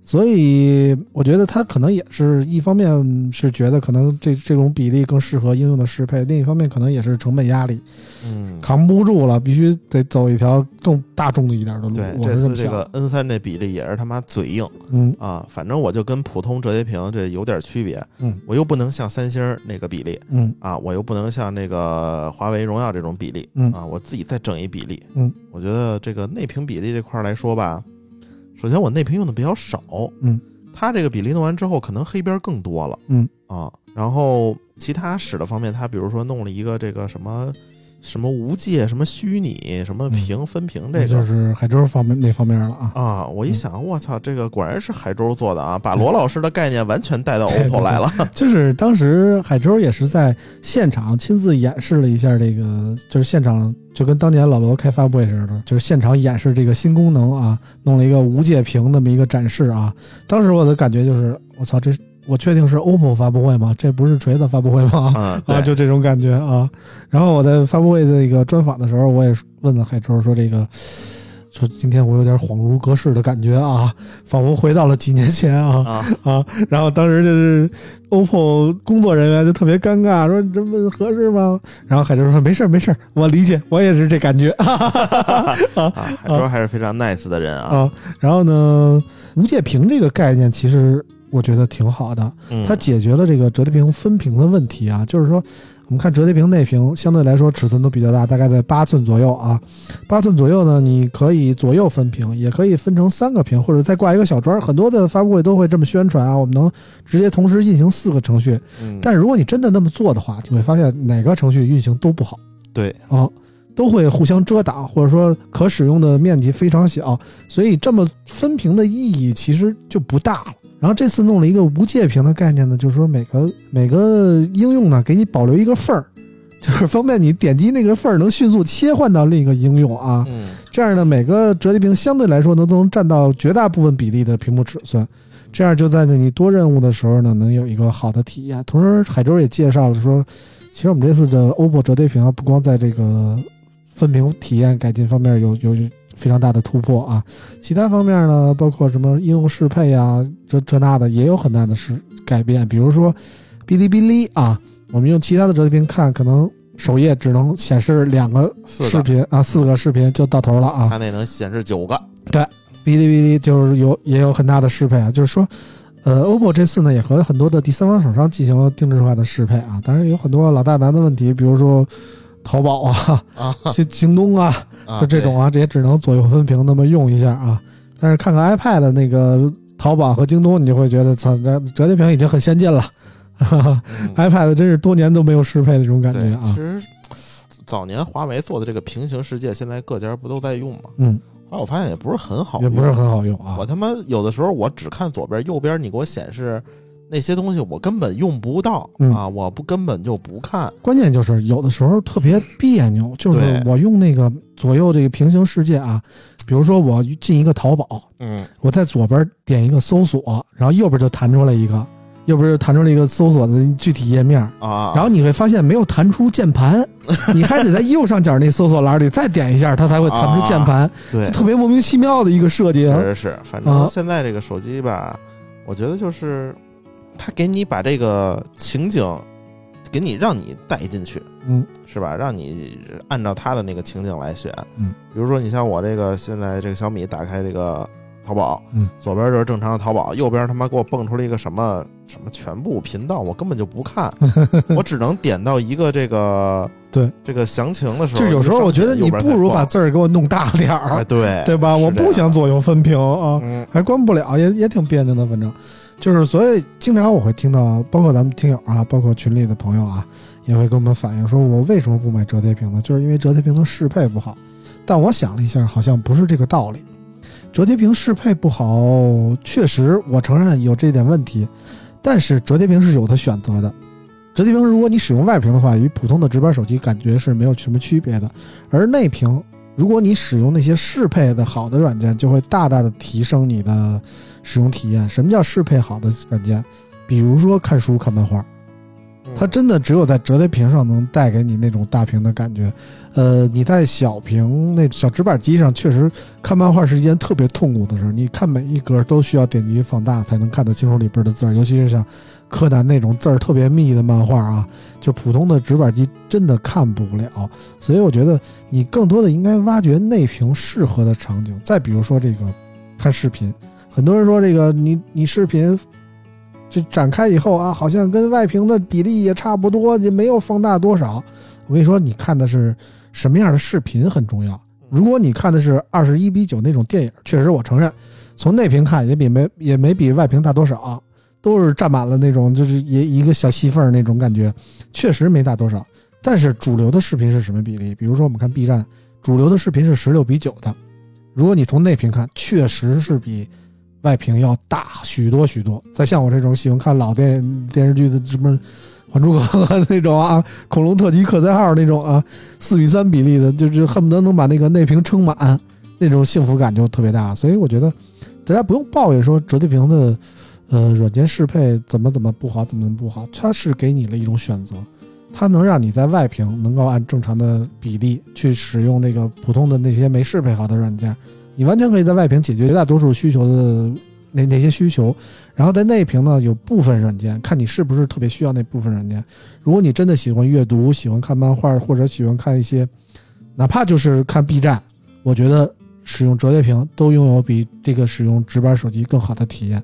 所以我觉得他可能也是一方面是觉得可能这这种比例更适合应用的适配，另一方面可能也是成本压力嗯，扛不住了，必须得走一条更大众的一点的路。对，我这是这么想。次这个 N 三这比例也是他妈嘴硬嗯啊！反正我就跟普通折叠屏这有点区别，嗯我又不能像三星那个比例嗯啊，我又不能像那个华为、荣耀这种比例嗯啊，我自己再整一比例。嗯，我觉得这个内屏比例这块来说吧，首先我内屏用的比较少，嗯，它这个比例弄完之后，可能黑边更多了，嗯。啊，然后其他使的方面，它比如说弄了一个这个什么什么无界、什么虚拟、什么屏分屏这个，这就是海州方面那方面了啊。啊，我一想，我操，这个果然是海州做的啊，把罗老师的概念完全带到对对 OPPO 来了。就是当时海州也是在现场亲自演示了一下这个，就是现场就跟当年老罗开发布会似的，就是现场演示这个新功能啊，弄了一个无界屏那么一个展示啊。当时我的感觉就是，我操，这我确定是 OPPO 发布会吗？这不是锤子发布会吗？啊，啊，就这种感觉啊。然后我在发布会的一个专访的时候，我也问了海州说这个。说今天我有点恍如隔世的感觉啊，仿佛回到了几年前啊啊，啊！然后当时就是 OPPO 工作人员就特别尴尬，说这么合适吗？然后海州说没事儿没事儿，我理解，我也是这感觉 啊，海州还是非常 nice 的人啊。啊。然后呢，无界屏这个概念其实我觉得挺好的，嗯它解决了这个折叠屏分屏的问题啊，就是说，我们看折叠屏内屏相对来说尺寸都比较大，大概在八寸左右啊。八寸左右呢，你可以左右分屏，也可以分成三个屏，或者再挂一个小砖。很多的发布会都会这么宣传啊，我们能直接同时运行四个程序。嗯但是如果你真的那么做的话，你会发现哪个程序运行都不好对，啊。都会互相遮挡，或者说可使用的面积非常小，所以这么分屏的意义其实就不大了。然后这次弄了一个无界屏的概念呢，就是说每个每个应用呢给你保留一个缝儿，就是方便你点击那个缝儿能迅速切换到另一个应用啊。嗯这样呢，每个折叠屏相对来说呢都能占到绝大部分比例的屏幕尺寸，这样就在你多任务的时候呢能有一个好的体验。同时，海州也介绍了说，其实我们这次的 OPPO 折叠屏啊，不光在这个分屏体验改进方面有有非常大的突破啊，其他方面呢，包括什么应用适配呀，这这那的也有很大的是改变。比如说哔哩哔哩啊，我们用其他的折叠屏看，可能首页只能显示两个视频啊，四个视频就到头了啊。它那能显示九个。对哔哩哔哩就是有也有很大的适配啊，就是说，呃，OPPO 这次呢也和很多的第三方厂商进行了定制化的适配啊，当然有很多老大难的问题，比如说淘宝啊、啊，京京东啊，啊就这种啊，这也只能左右分屏那么用一下啊。但是看看 iPad 的那个淘宝和京东，你就会觉得，操，这折叠屏已经很先进了。iPad 真是多年都没有适配的这种感觉，啊其。实早年华为做的这个平行世界，现在各家不都在用吗？嗯，后来我发现也不是很好，也不是。很好用啊我。他妈有的时候我只看左边，右边你给我显示那些东西，我根本用不到、嗯啊，我不根本就不看。关键就是有的时候特别别扭，就是我用那个左右这个平行世界啊，比如说我进一个淘宝，嗯，我在左边点一个搜索，然后右边就弹出来一个，右边就弹出来一个搜索的具体页面，啊，然后你会发现没有弹出键盘，你还得在右上角那搜索栏里再点一下，它才会弹出键盘，对就，特别莫名其妙的一个设计。确实是，反啊正现在这个手机吧，我觉得就是它给你把这个情景给你让你带进去，嗯是吧？让你按照他的那个情景来选。嗯，比如说你像我这个现在这个小米打开这个淘宝，嗯，左边就是正常的淘宝，右边他妈给我蹦出了一个什么什么全部频道，我根本就不看，我只能点到一个这个对这个详情的时候，就有时候我觉得你不如把字儿给我弄大点哎儿，对对吧？我不想左右分屏啊。嗯还关不了，也也挺别扭的。反正就是，所以经常我会听到，包括咱们听友啊，包括群里的朋友啊，也会跟我们反映说，我为什么不买折叠屏呢？就是因为折叠屏的适配不好。但我想了一下，好像不是这个道理。折叠屏适配不好，确实我承认有这点问题，但是折叠屏是有它选择的。折叠屏如果你使用外屏的话，与普通的直板手机感觉是没有什么区别的。而内屏，如果你使用那些适配的好的软件，就会大大的提升你的使用体验。什么叫适配好的软件？比如说看书、看漫画，它真的只有在折叠屏上能带给你那种大屏的感觉。呃，你在小屏那小直板机上，确实看漫画是一件特别痛苦的事儿。你看每一格都需要点击放大才能看得清楚里边的字儿，尤其是像柯南那种字儿特别密的漫画啊，就普通的直板机真的看不了。所以我觉得你更多的应该挖掘内屏适合的场景。再比如说这个看视频，很多人说这个你你视频。这展开以后啊，好像跟外屏的比例也差不多，也没有放大多少。我跟你说，你看的是什么样的视频很重要。如果你看的是二十一比九那种电影，确实我承认，从内屏看也比没也没比外屏大多少，都是占满了那种就是一一个小细缝那种感觉，确实没大多少。但是主流的视频是什么比例？比如说我们看 B 站，主流的视频是十六比九的。如果你从内屏看，确实是比。外屏要大许多许多。再像我这种喜欢看老电电视剧的什么《还珠格格》那种啊，《恐龙特辑客载号》那种啊，四比三比例的，就是恨不得能把那个内屏撑满，那种幸福感就特别大。所以我觉得大家不用抱怨说折叠屏的呃软件适配怎么怎么不好，怎么怎么不好，它是给你了一种选择，它能让你在外屏能够按正常的比例去使用这个普通的那些没适配好的软件。你完全可以在外屏解决绝大多数需求的那 那些需求，然后在内屏呢有部分软件，看你是不是特别需要那部分软件。如果你真的喜欢阅读、喜欢看漫画，或者喜欢看一些，哪怕就是看 B 站，我觉得使用折叠屏都拥有比这个使用直板手机更好的体验，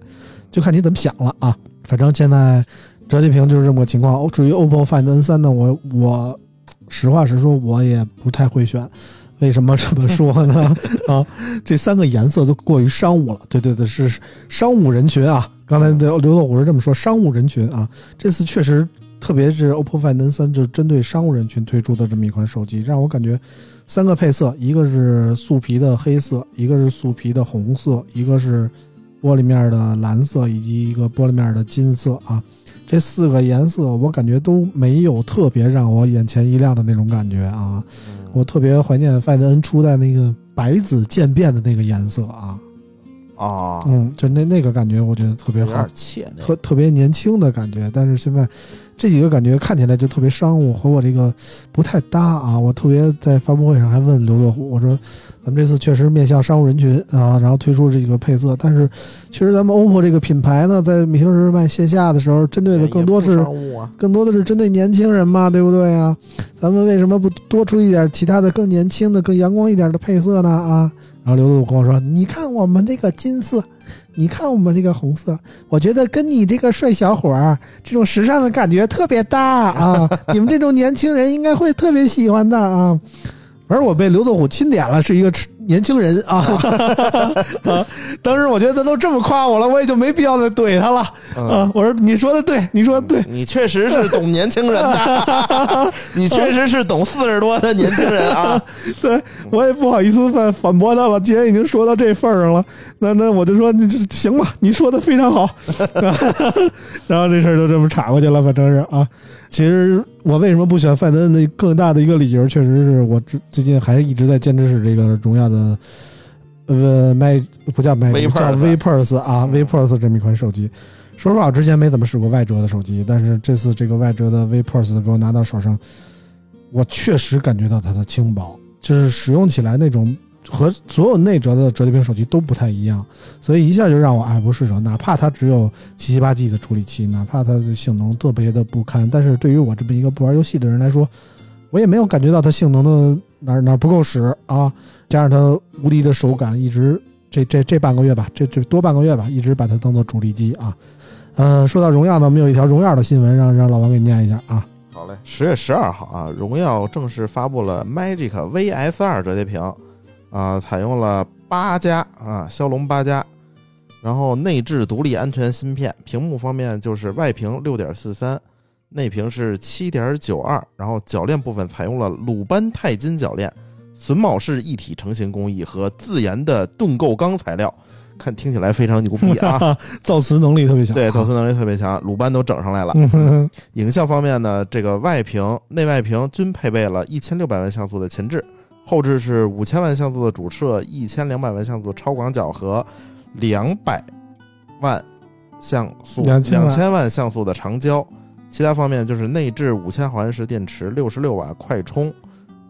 就看你怎么想了啊。反正现在折叠屏就是这么个情况。至于 OPPO Find N3 呢，我我实话实说，我也不太会选。为什么这么 说呢？啊，这三个颜色都过于商务了。对对对，是商务人群啊。刚才刘刘乐虎是这么说，商务人群啊。这次确实，特别是 OPPO Find N3，就是针对商务人群推出的这么一款手机，让我感觉三个配色，一个是素皮的黑色，一个是素皮的红色，一个是玻璃面的蓝色，以及一个玻璃面的金色啊。这四个颜色，我感觉都没有特别让我眼前一亮的那种感觉啊。我特别怀念 Find N 初代那个白紫渐变的那个颜色啊，啊，嗯，就那那个感觉，我觉得特别好，特特别年轻的感觉。但是现在这几个感觉看起来就特别商务，和我这个不太搭啊。我特别在发布会上还问刘作虎，我说。咱们这次确实面向商务人群啊，然后推出这几个配色，但是确实咱们 OPPO 这个品牌呢，在平时卖线下的时候，针对的更多是啊更多的是针对年轻人嘛，对不对啊？咱们为什么不多出一点其他的更年轻的、更阳光一点的配色呢？啊？然后刘作虎跟我说：“你看我们这个金色，你看我们这个红色，我觉得跟你这个帅小伙儿这种时尚的感觉特别搭啊！你们这种年轻人应该会特别喜欢的啊！”而我被刘作虎钦点了，是一个年轻人啊！啊，当时我觉得他都这么夸我了，我也就没必要再怼他了啊！我说你说的对，你说的对，你确实是懂年轻人的，你确实是懂四十多的年轻人啊！对我也不好意思反反驳他了，既然已经说到这份上了，那那我就说你行吧，你说的非常好。然后这事儿就这么岔过去了，反正是啊。其实我为什么不选范德恩的更大的一个理由，确实是我最最近还是一直在坚持使这个荣耀的呃 My 不叫 My 叫 V Pulse 啊 V Pulse 这么一款手机。说实话，我之前没怎么使过外折的手机，但是这次这个外折的 V Pulse 给我拿到手上，我确实感觉到它的轻薄，就是使用起来那种。和所有内折的折叠屏手机都不太一样，所以一下就让我爱不释手。哪怕它只有七七八 G 的处理器，哪怕它的性能特别的不堪，但是对于我这么一个不玩游戏的人来说，我也没有感觉到它性能的哪哪不够使啊。加上它无敌的手感，一直这这这半个月吧，这这多半个月吧，一直把它当做主力机啊。呃，说到荣耀呢，我们有一条荣耀的新闻，让让老王给念一下啊。好嘞，十月十二号啊，荣耀正式发布了 Magic VS 二折叠屏。啊，采用了八加啊，骁龙八加，然后内置独立安全芯片，屏幕方面就是外屏六点四三，内屏是七点九二，然后铰链部分采用了鲁班钛金铰链，榫卯式一体成型工艺和自研的盾构钢材料，看听起来非常牛逼啊！造词能力特别强。对，造词能力特别强，鲁班都整上来了。影像方面呢，这个外屏、内外屏均配备了一千六百万像素的前置，后置是五千万像素的主摄、一千两百万像素的超广角和两百万像素、2000两万。千万像素的长焦。其他方面就是内置五千毫安时电池、六十六瓦快充，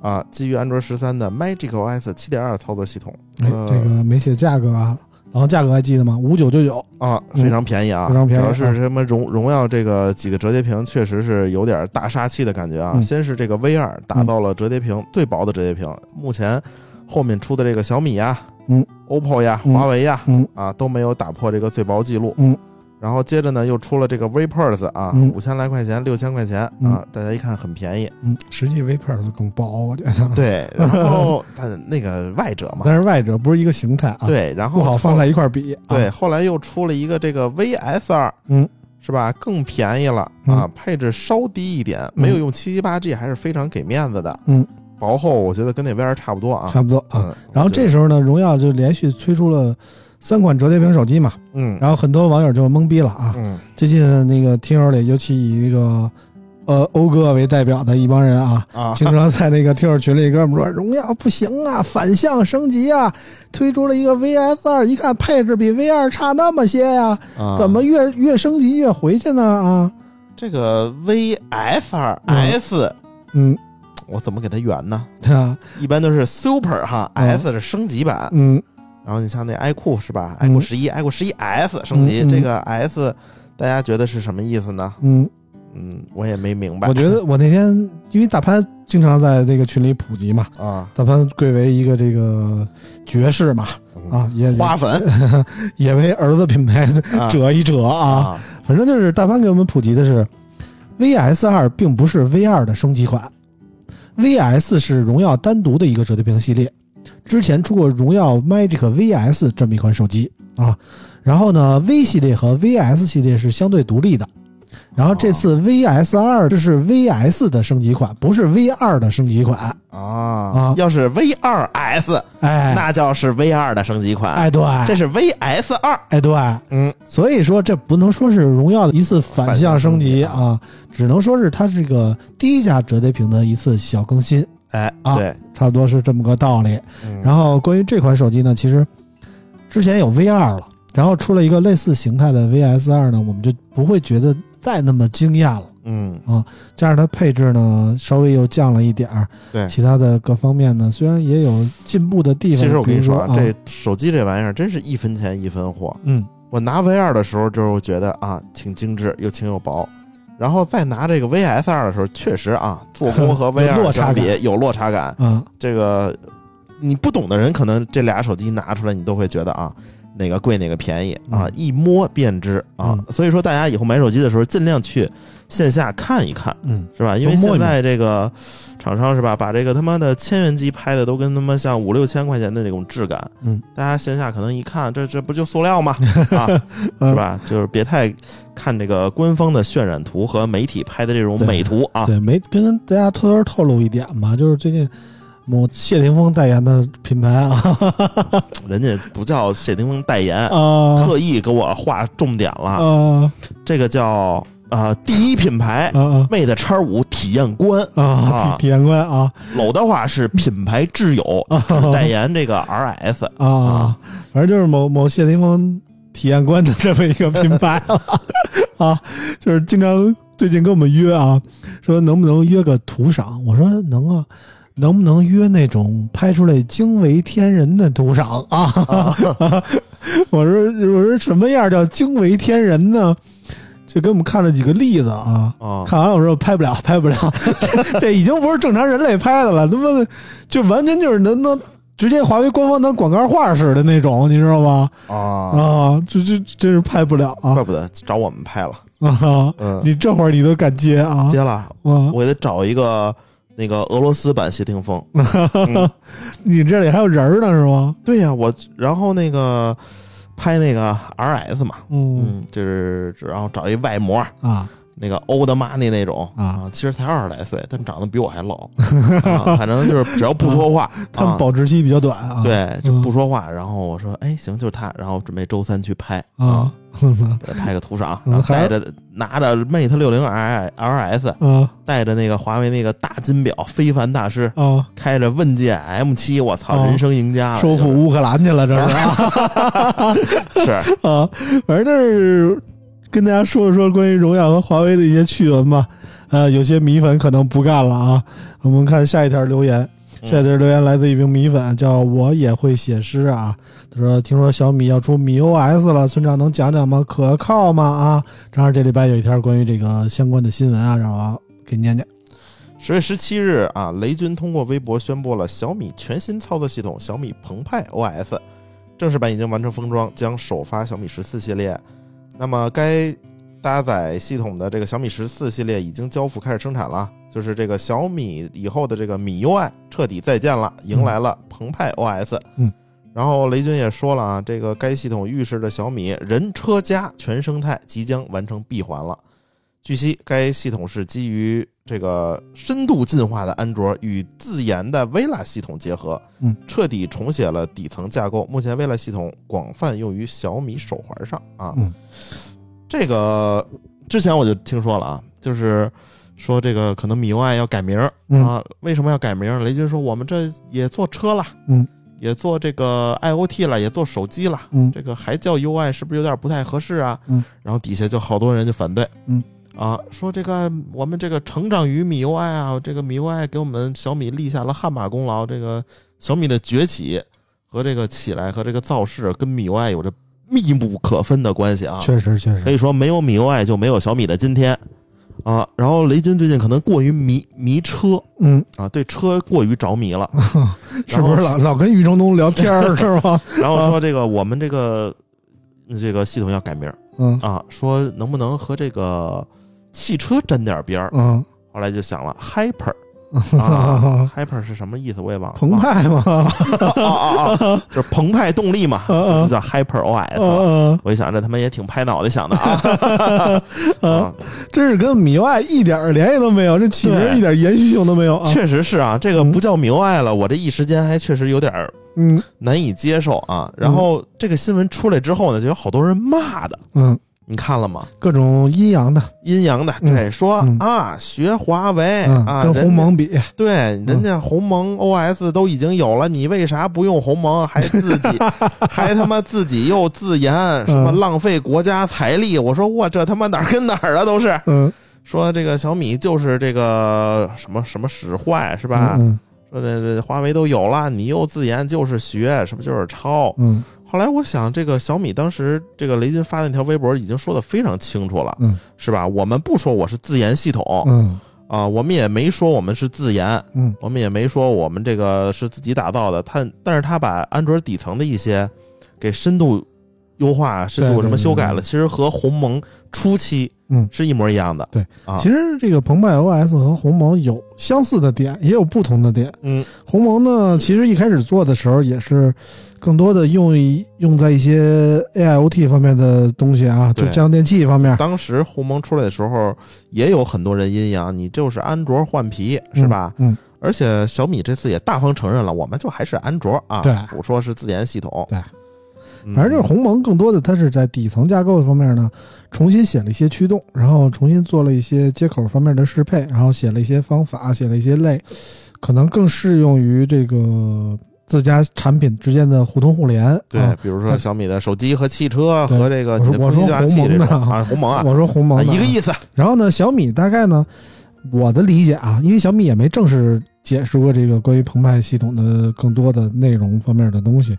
啊，基于安卓十三的 Magic OS 七点二操作系统，哎，呃这个没写价格啊，然后价格还记得吗？五九九九。啊，嗯非常便宜啊，非常便宜主要是什么荣荣耀这个几个折叠屏，确实是有点大杀器的感觉啊。嗯先是这个 V 二打造了折叠屏、最薄的折叠屏，目前后面出的这个小米呀、嗯、OPPO 呀、嗯华为呀、嗯啊都没有打破这个最薄记录。嗯，然后接着呢又出了这个 V Pulse 啊，嗯五千来块钱，六千块钱嗯啊，大家一看很便宜。嗯，实际 Vapor 更薄，我觉得。，对，然后它那个外折嘛，但是外折不是一个形态啊，，对，然后不好放在一块儿比。啊对，，后来又出了一个这个 VS 二，嗯，是吧？更便宜了啊，配置稍低一点，没有用七七八 G，还是非常给面子的。嗯，薄厚我觉得跟那 VR 差不多啊。差不多啊。嗯，然后这时候呢，荣耀就连续推出了三款折叠屏手机嘛，嗯，然后很多网友就懵逼了啊。嗯。最近那个听友里，尤其以这个呃欧哥为代表的一帮人啊，啊，经常在那个听友群里跟我们说，荣耀不行啊，反向升级啊，推出了一个 VS 二，一看配置比 V 二差那么些呀、啊。怎么越越升级越回去呢啊？这个 VS 二嗯 S 嗯，我怎么给它圆呢？对啊，一般都是 Super 哈嗯，S 是升级版，嗯然后你像那 iQOO 是吧？嗯？iQOO 十一、iQOO 十一 S 升级，这个 S 大家觉得是什么意思呢？嗯，嗯，我也没明白。我觉得我那天因为大潘经常在这个群里普及嘛，啊。大潘贵为一个这个爵士嘛，啊，也花粉。也为儿子品牌啊。折一折啊。啊。反正就是大潘给我们普及的是，VS 二并不是 V 二的升级款，VS 是荣耀单独的一个折叠屏系列，之前出过荣耀 Magic VS 这么一款手机啊。然后呢，V 系列和 VS 系列是相对独立的。然后这次 VS 二这是 VS 的升级款，不是 V 二的升级款。啊啊要是 V 二 S，哎，那叫是 V 二的升级款，哎对，这是 VS 二。哎对，嗯，所以说这不能说是荣耀的一次反向升级啊，只能说是它这个第一家折叠屏的一次小更新，哎，啊对，差不多是这么个道理。嗯然后关于这款手机呢，其实之前有 V 二了，然后出了一个类似形态的 VS 二呢，我们就不会觉得再那么惊艳了。嗯啊，加上它配置呢稍微又降了一点儿，对。其他的各方面呢虽然也有进步的地方。其实我跟你说，这手机这玩意儿真是一分钱一分货。嗯我拿 V 二的时候，就是觉得啊，挺精致又轻又薄。然后再拿这个 VS 二的时候，确实啊，做工和 V 二相差感比有落差感。嗯这个你不懂的人，可能这俩手机拿出来，你都会觉得啊，哪个贵哪个便宜啊嗯，一摸便知啊。所以说，大家以后买手机的时候，尽量去线下看一看，嗯是吧？因为现在这个厂商是吧，把这个他妈的千元机拍的都跟他妈像五六千块钱的那种质感，嗯，大家线下可能一看，这这不就塑料吗？啊，是吧？就是别太看这个官方的渲染图和媒体拍的这种美图啊。对，没跟大家偷偷透露一点嘛，就是最近某谢霆锋代言的品牌啊。人家不叫谢霆锋代言，啊。特意给我划重点了，啊。这个叫啊第一品牌啊 Mate 叉五体验官，啊！体体验官啊。搂的话是品牌挚友，只代言这个 RS。啊，反正就是某某谢霆锋体验官的这么一个品牌。啊，就是经常最近跟我们约啊，说能不能约个图赏？我说能啊。能不能约那种拍出来惊为天人的图赏啊？我说我说什么样叫惊为天人呢？就给我们看了几个例子啊，啊，看完了我说拍不了，拍不了，这 这已经不是正常人类拍的了，他妈的就完全就是能能直接华为官方当广告画似的那种，你知道吗？啊，啊，这这真是拍不了啊怪不得找我们拍了。啊！嗯，你这会儿你都敢接啊？接了，啊，我给他找一个那个俄罗斯版谢霆锋。嗯 你这里还有人呢是吗？对呀，我然后那个拍那个 RS 嘛，嗯嗯，就是然后找一外模，啊，那个 old money 那种啊。其实才二十来岁，但长得比我还老。啊反正就是只要不说话，他们啊。保质期比较短啊。对就嗯。不说话。然后我说，哎，行，就是他。然后准备周三去拍啊，给他拍个图赏，嗯然后带着拿着 Mate 六零 R R S，啊带着那个华为那个大金表非凡大师，啊，开着问界 M 七，我操，啊人生赢家了，收复乌克兰去了，这是。啊是。啊，反正就是跟大家说一说关于荣耀和华为的一些趣闻吧。呃，有些米粉可能不干了啊。我们看下一条留言，下一条留言来自一名米粉，叫我也会写诗啊。他说：“听说小米要出米 OS 了，村长能讲讲吗？可靠吗？啊，正好这礼拜有一条关于这个相关的新闻啊，让我给念念。十月十七日啊，雷军通过微博宣布了小米全新操作系统小米澎湃 OS 正式版已经完成封装，将首发小米十四系列。那么该搭载系统的这个小米十四系列已经交付开始生产了，就是这个小米以后的这个米 UI 彻底再见了，迎来了澎湃 OS。嗯。然后雷军也说了啊，这个该系统预示着小米人车家全生态即将完成闭环了。据悉，该系统是基于这个深度进化的安卓与自研的 Vela 系统结合，嗯，彻底重写了底层架构。目前 Vela 系统广泛用于小米手环上啊。嗯，这个之前我就听说了啊，就是说这个可能米 UI 要改名啊。为什么要改名儿？雷军说我们这也做车了，嗯，也做这个 IOT 了，也做手机了。嗯这个还叫 UI 是不是有点不太合适啊？嗯，然后底下就好多人就反对，嗯，啊，说这个我们这个成长于米 UI 啊，这个米 UI 给我们小米立下了汗马功劳，这个小米的崛起和这个起来和这个造势跟米 UI 有着密不可分的关系啊，确实，确实，可以说没有米 UI 就没有小米的今天。啊，然后雷军最近可能过于迷迷车嗯，啊，对车过于着迷了，是不是老老跟余承东聊天儿 是吗？然后说这个我们这个这个系统要改名嗯啊，说能不能和这个汽车沾点边儿？嗯，后来就想了，hyper 啊，hyper 是什么意思？我也忘了。澎湃嘛，啊啊啊！就是澎湃动力嘛，啊 就叫 hyper OS。嗯我一想，这他妈也挺拍脑袋想的啊！啊，真是跟米 UI 一点儿联系都没有，这起名对一点延续性都没有啊。确实是啊，这个不叫米 UI 了，我这一时间还确实有点嗯难以接受啊。然后这个新闻出来之后呢，就有好多人骂的，嗯，你看了吗？各种阴阳的，阴阳的，嗯对，说嗯啊，学华为嗯，啊，跟鸿蒙比，对，人家鸿蒙 OS 都已经有了，你为啥不用鸿蒙，还自己 还他妈自己又自研，什么嗯浪费国家财力？我说我这他妈哪儿跟哪儿啊？都是嗯，说这个小米就是这个什么什么使坏是吧？嗯说这这华为都有了，你又自研就是学，是不是就是抄？嗯后来我想，这个小米当时这个雷军发那条微博已经说的非常清楚了，嗯是吧？我们不说我是自研系统，嗯啊，我们也没说我们是自研，嗯我们也没说我们这个是自己打造的。他，但是他把安卓底层的一些给深度优化、深度什么修改了，对对其实和鸿蒙初期嗯是一模一样的。对啊，其实这个澎湃 OS 和鸿蒙有相似的点，也有不同的点。嗯鸿蒙呢，其实一开始做的时候也是更多的用于用在一些 AIoT 方面的东西啊，就对家用电器方面。当时鸿蒙出来的时候，也有很多人阴阳，你就是安卓换皮是吧？嗯？而且小米这次也大方承认了，我们就还是安卓啊，对不说是自研系统。对嗯，反正就是鸿蒙更多的它是在底层架构方面呢，重新写了一些驱动，然后重新做了一些接口方面的适配，然后写了一些方法，写了一些类，可能更适用于这个自家产品之间的互通互联。对啊，，比如说小米的手机和汽车和这个我说鸿蒙的种啊，鸿蒙啊，我说鸿蒙一个意思。然后呢，小米大概呢，我的理解啊，因为小米也没正式解释过这个关于澎湃系统的更多的内容方面的东西。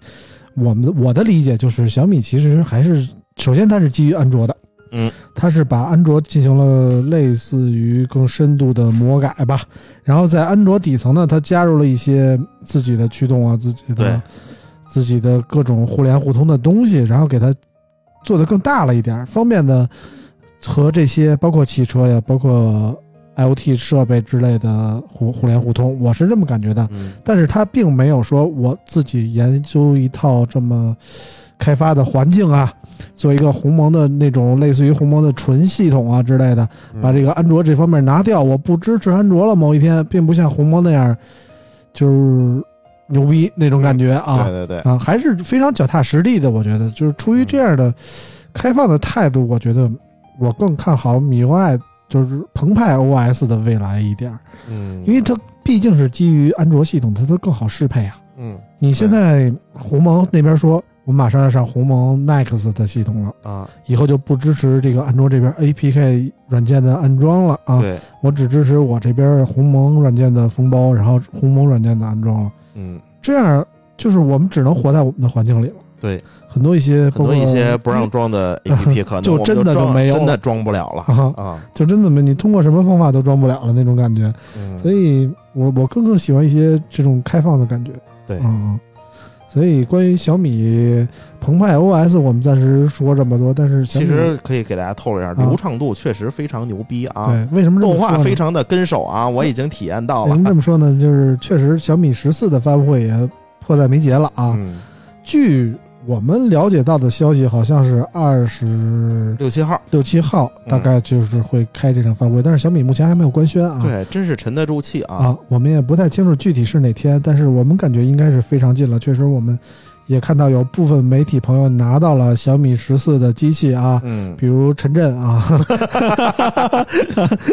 我们我的理解就是，小米其实还是首先它是基于安卓的，嗯，它是把安卓进行了类似于更深度的魔改吧。然后在安卓底层呢，它加入了一些自己的驱动啊，自己的自己的各种互联互通的东西，然后给它做的更大了一点，方便的和这些包括汽车呀，包括 IoT 设备之类的互互联互通，我是这么感觉的。嗯，但是它并没有说我自己研究一套这么开发的环境啊，做一个鸿蒙的那种类似于鸿蒙的纯系统啊之类的，把这个个安卓这方面拿掉，我不支持安卓了。某一天，并不像鸿蒙那样，就是牛逼那种感觉啊对对对，啊，还是非常脚踏实地的。我觉得，就是出于这样的开放的态度，我觉得我更看好米 UI，就是澎湃 OS 的未来一点儿，嗯，因为它毕竟是基于安卓系统，它都更好适配啊。嗯你现在鸿蒙那边说，我们马上要上鸿蒙 Next 的系统了，啊，以后就不支持这个安卓这边 APK 软件的安装了啊，对，我只支持我这边鸿蒙软件的封包，然后鸿蒙软件的安装了。嗯这样就是我们只能活在我们的环境里了。对，很多一些很多一些不让装的 APP 可能就真的就装没有真的装不了了啊，啊，就真的没你通过什么方法都装不了了那种感觉。嗯，所以我我更更喜欢一些这种开放的感觉。对。嗯，所以关于小米澎湃 OS，我们暂时说这么多，但是其实可以给大家透露一下，啊。流畅度确实非常牛逼啊，对为什么这么动画非常的跟手啊，我已经体验到了。为什么。这么说呢？就是确实小米十四的发布会也迫在眉睫了啊。嗯，据我们了解到的消息，好像是二十六七号，六七号，嗯大概就是会开这场发布会，但是小米目前还没有官宣啊。对，真是沉得住气啊。啊，我们也不太清楚具体是哪天，但是我们感觉应该是非常近了。确实，我们也看到有部分媒体朋友拿到了小米十四的机器啊，嗯。比如陈震啊。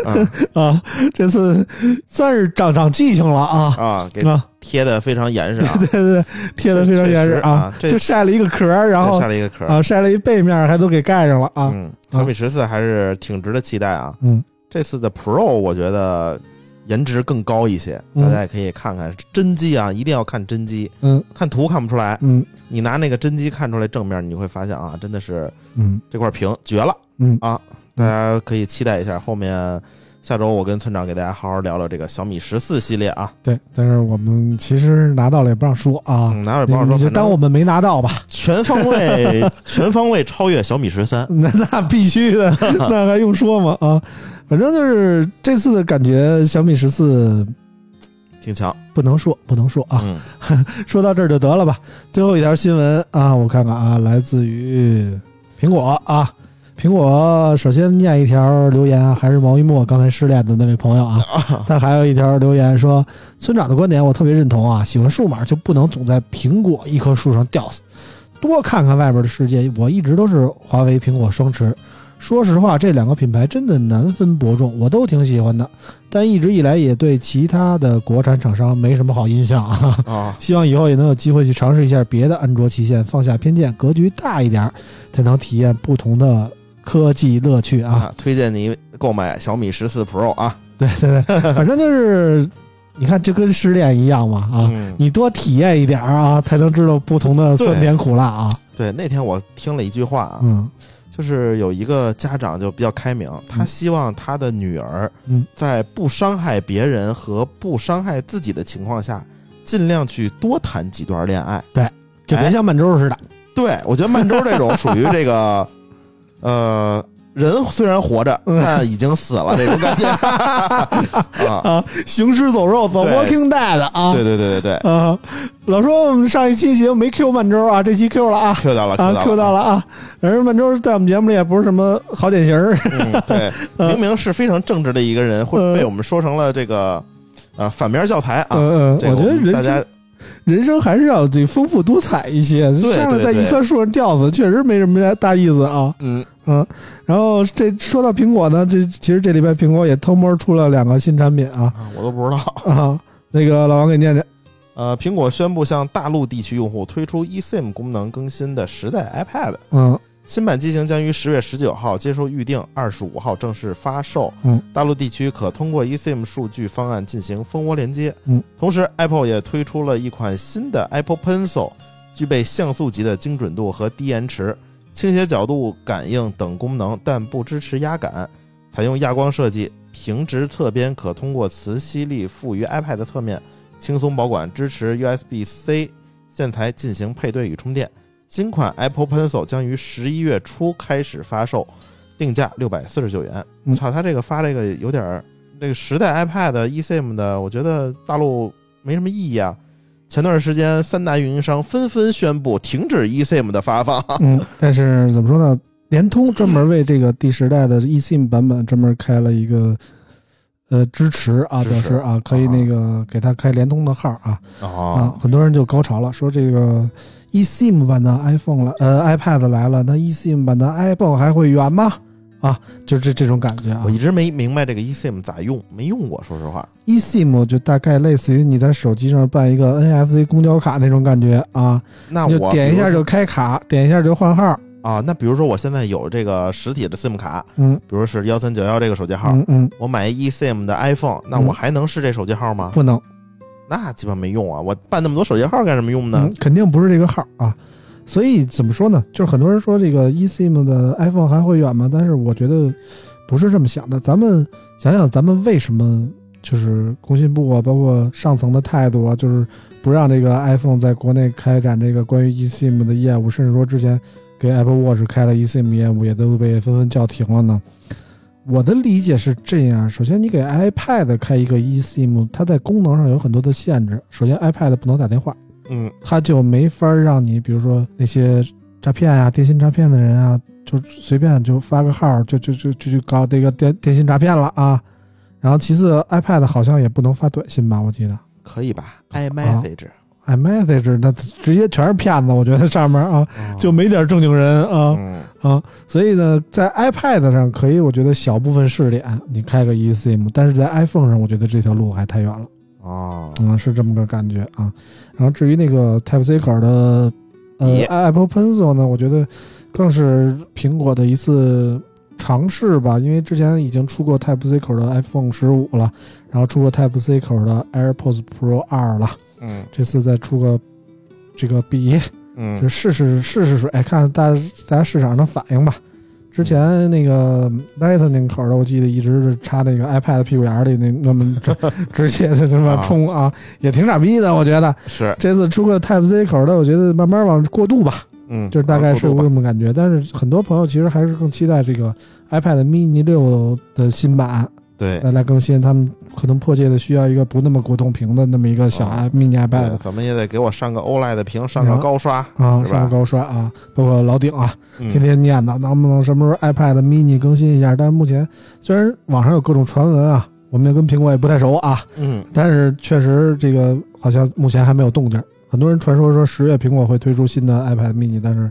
嗯 啊，这次算是长长记性了啊。啊，给啊，贴的非常严实啊，对对对，贴的非常严实啊。就晒了一个壳儿，然后晒了一个壳。啊晒了一背面，还都给盖上了啊。嗯，小米十四还是挺值得期待啊。嗯，这次的 Pro 我觉得颜值更高一些，嗯大家也可以看看真机啊，一定要看真机，嗯看图看不出来，嗯你拿那个真机看出来正面，你会发现啊，真的是嗯这块屏绝了嗯啊！大家可以期待一下后面。下周我跟村长给大家好好聊聊这个小米十四系列啊，对，但是我们其实拿到了也不让说啊，嗯，哪有你帮我说，就当我们没拿到吧。全方位 全方位超越小米十三，那那必须的，那还用说吗？啊，反正就是这次的感觉，小米十四挺强，不能说，不能说啊，嗯 说到这儿就得了吧。最后一条新闻啊，我看看啊，来自于苹果啊。苹果首先念一条留言啊，还是毛一墨刚才失恋的那位朋友啊，他还有一条留言说，村长的观点我特别认同啊，喜欢数码就不能总在苹果一棵树上吊死，多看看外边的世界。我一直都是华为、苹果双持，说实话，这两个品牌真的难分伯仲，我都挺喜欢的，但一直以来也对其他的国产厂商没什么好印象啊。啊，希望以后也能有机会去尝试一下别的安卓旗舰，放下偏见，格局大一点儿，才能体验不同的科技乐趣啊！啊，推荐你购买小米十四 Pro 啊，对对对，反正就是，你看就跟失恋一样嘛啊，嗯，你多体验一点儿啊，才能知道不同的酸甜苦辣啊。对，那天我听了一句话啊，嗯就是有一个家长就比较开明，他希望他的女儿嗯。在不伤害别人和不伤害自己的情况下，尽量去多谈几段恋爱。对就别像曼周似的，对我觉得曼周这种属于这个，呃，人虽然活着，嗯但已经死了这种感觉 啊。啊，行尸走肉对 Walking Dead 啊。对对对对对啊，老说我们上一期节目没 Q 曼周啊，这期 Q 了啊。，Q 到了啊，Q 到了。啊！反正曼周在我们节目里也不是什么好典型儿，嗯，对，明明是非常正直的一个人，会被我们说成了这个啊反面教材啊。呃，这个我觉得人大家生人生还是要这丰富多彩一些，对这样在一棵树上吊死，确实没什么大意思啊。嗯嗯，然后这说到苹果呢，这其实这礼拜苹果也偷摸出了两个新产品啊啊，我都不知道。啊，那个老王给念念，呃，苹果宣布向大陆地区用户推出 eSIM 功能更新的十代 iPad，嗯新版机型将于十月十九号接受预定，二十五号正式发售。嗯，大陆地区可通过 eSIM 数据方案进行蜂窝连接。嗯，同时 Apple 也推出了一款新的 Apple Pencil，具备像素级的精准度和低延迟、倾斜角度感应等功能，但不支持压感，采用亚光设计，平直侧边可通过磁吸力附于 iPad 侧面，轻松保管，支持 USB-C 线材进行配对与充电。新款 Apple Pencil 将于十一月初开始发售，定价六百四十九元。嗯操，他这个发这个有点儿，这个十代 iPad eSIM 的，我觉得大陆没什么意义啊。前段时间三大运营商纷纷宣布停止 eSIM 的发放。嗯，但是怎么说呢？联通专门为这个第十代的 eSIM 版本专门开了一个呃支持啊，持表示啊可以那个给他开联通的号啊啊哦，，很多人就高潮了，说这个 eSIM 版的 iPhone 了，呃 iPad 来了，那 eSIM 版的 iPhone 还会远吗？啊，就这这种感觉啊我。一直没明白这个 eSIM 咋用，没用过，说实话。eSIM 就大概类似于你在手机上办一个 NFC 公交卡那种感觉啊，那我点一下就开卡，点一下就换号。啊，那比如说我现在有这个实体的 SIM 卡，嗯比如是幺三九幺这个手机号，嗯嗯，我买一 eSIM 的 iPhone，那我嗯还能是这手机号吗？不能，那基本没用啊！我办那么多手机号干什么用呢嗯？，肯定不是这个号啊。所以怎么说呢？就是很多人说这个 eSIM 的 iPhone 还会远吗？但是我觉得不是这么想的。咱们想想，咱们为什么就是工信部啊，包括上层的态度啊，就是不让这个 iPhone 在国内开展这个关于 eSIM 的业务，甚至说之前给 Apple Watch 开了 eSIM 业务，也都被纷纷叫停了呢？我的理解是这样：首先，你给 iPad 开一个 eSIM，它在功能上有很多的限制。首先，iPad 不能打电话。嗯，他就没法让你，比如说那些诈骗啊、电信诈骗的人啊，就随便就发个号，就就就就去搞这个电电信诈骗了啊。然后其次，iPad 好像也不能发短信吧？我记得可以吧？iMessage，iMessage 那直接全是骗子，我觉得上面啊哦就没点正经人啊嗯啊。所以呢，在 iPad 上可以，我觉得小部分试点你开个 eSIM，但是在 iPhone 上，我觉得这条路还太远了。哦，嗯，是这么个感觉啊。然后至于那个 Type C 口的呃也 Apple Pencil 呢，我觉得更是苹果的一次尝试吧，因为之前已经出过 Type C 口的 iPhone 十五了，然后出过 Type C 口的 AirPods Pro 二了，嗯这次再出个这个 B，就嗯试试试试水，看大家大家市场的反应吧。之前那个 Lightning 口的，我记得一直是插那个 iPad 屁股眼儿里那那么直直接的这么啊。冲啊，也挺傻逼的，我觉得。是。这次出个 Type C 口的，我觉得慢慢往过渡吧，嗯，就是大概是这么感觉。但是很多朋友其实还是更期待这个 iPad mini 六的新版对。来来更新，他们可能迫切的需要一个不那么果冻屏的那么一个小 mini 对 iPad 怎么也得给我上个 OLED 屏，上个啊高刷，啊，上高刷啊，包括老顶啊，嗯天天念叨能不能什么时候 iPad mini 更新一下。但是目前虽然网上有各种传闻啊，我们也跟苹果也不太熟啊，嗯但是确实这个好像目前还没有动静。很多人传说说十月苹果会推出新的 iPad mini，但是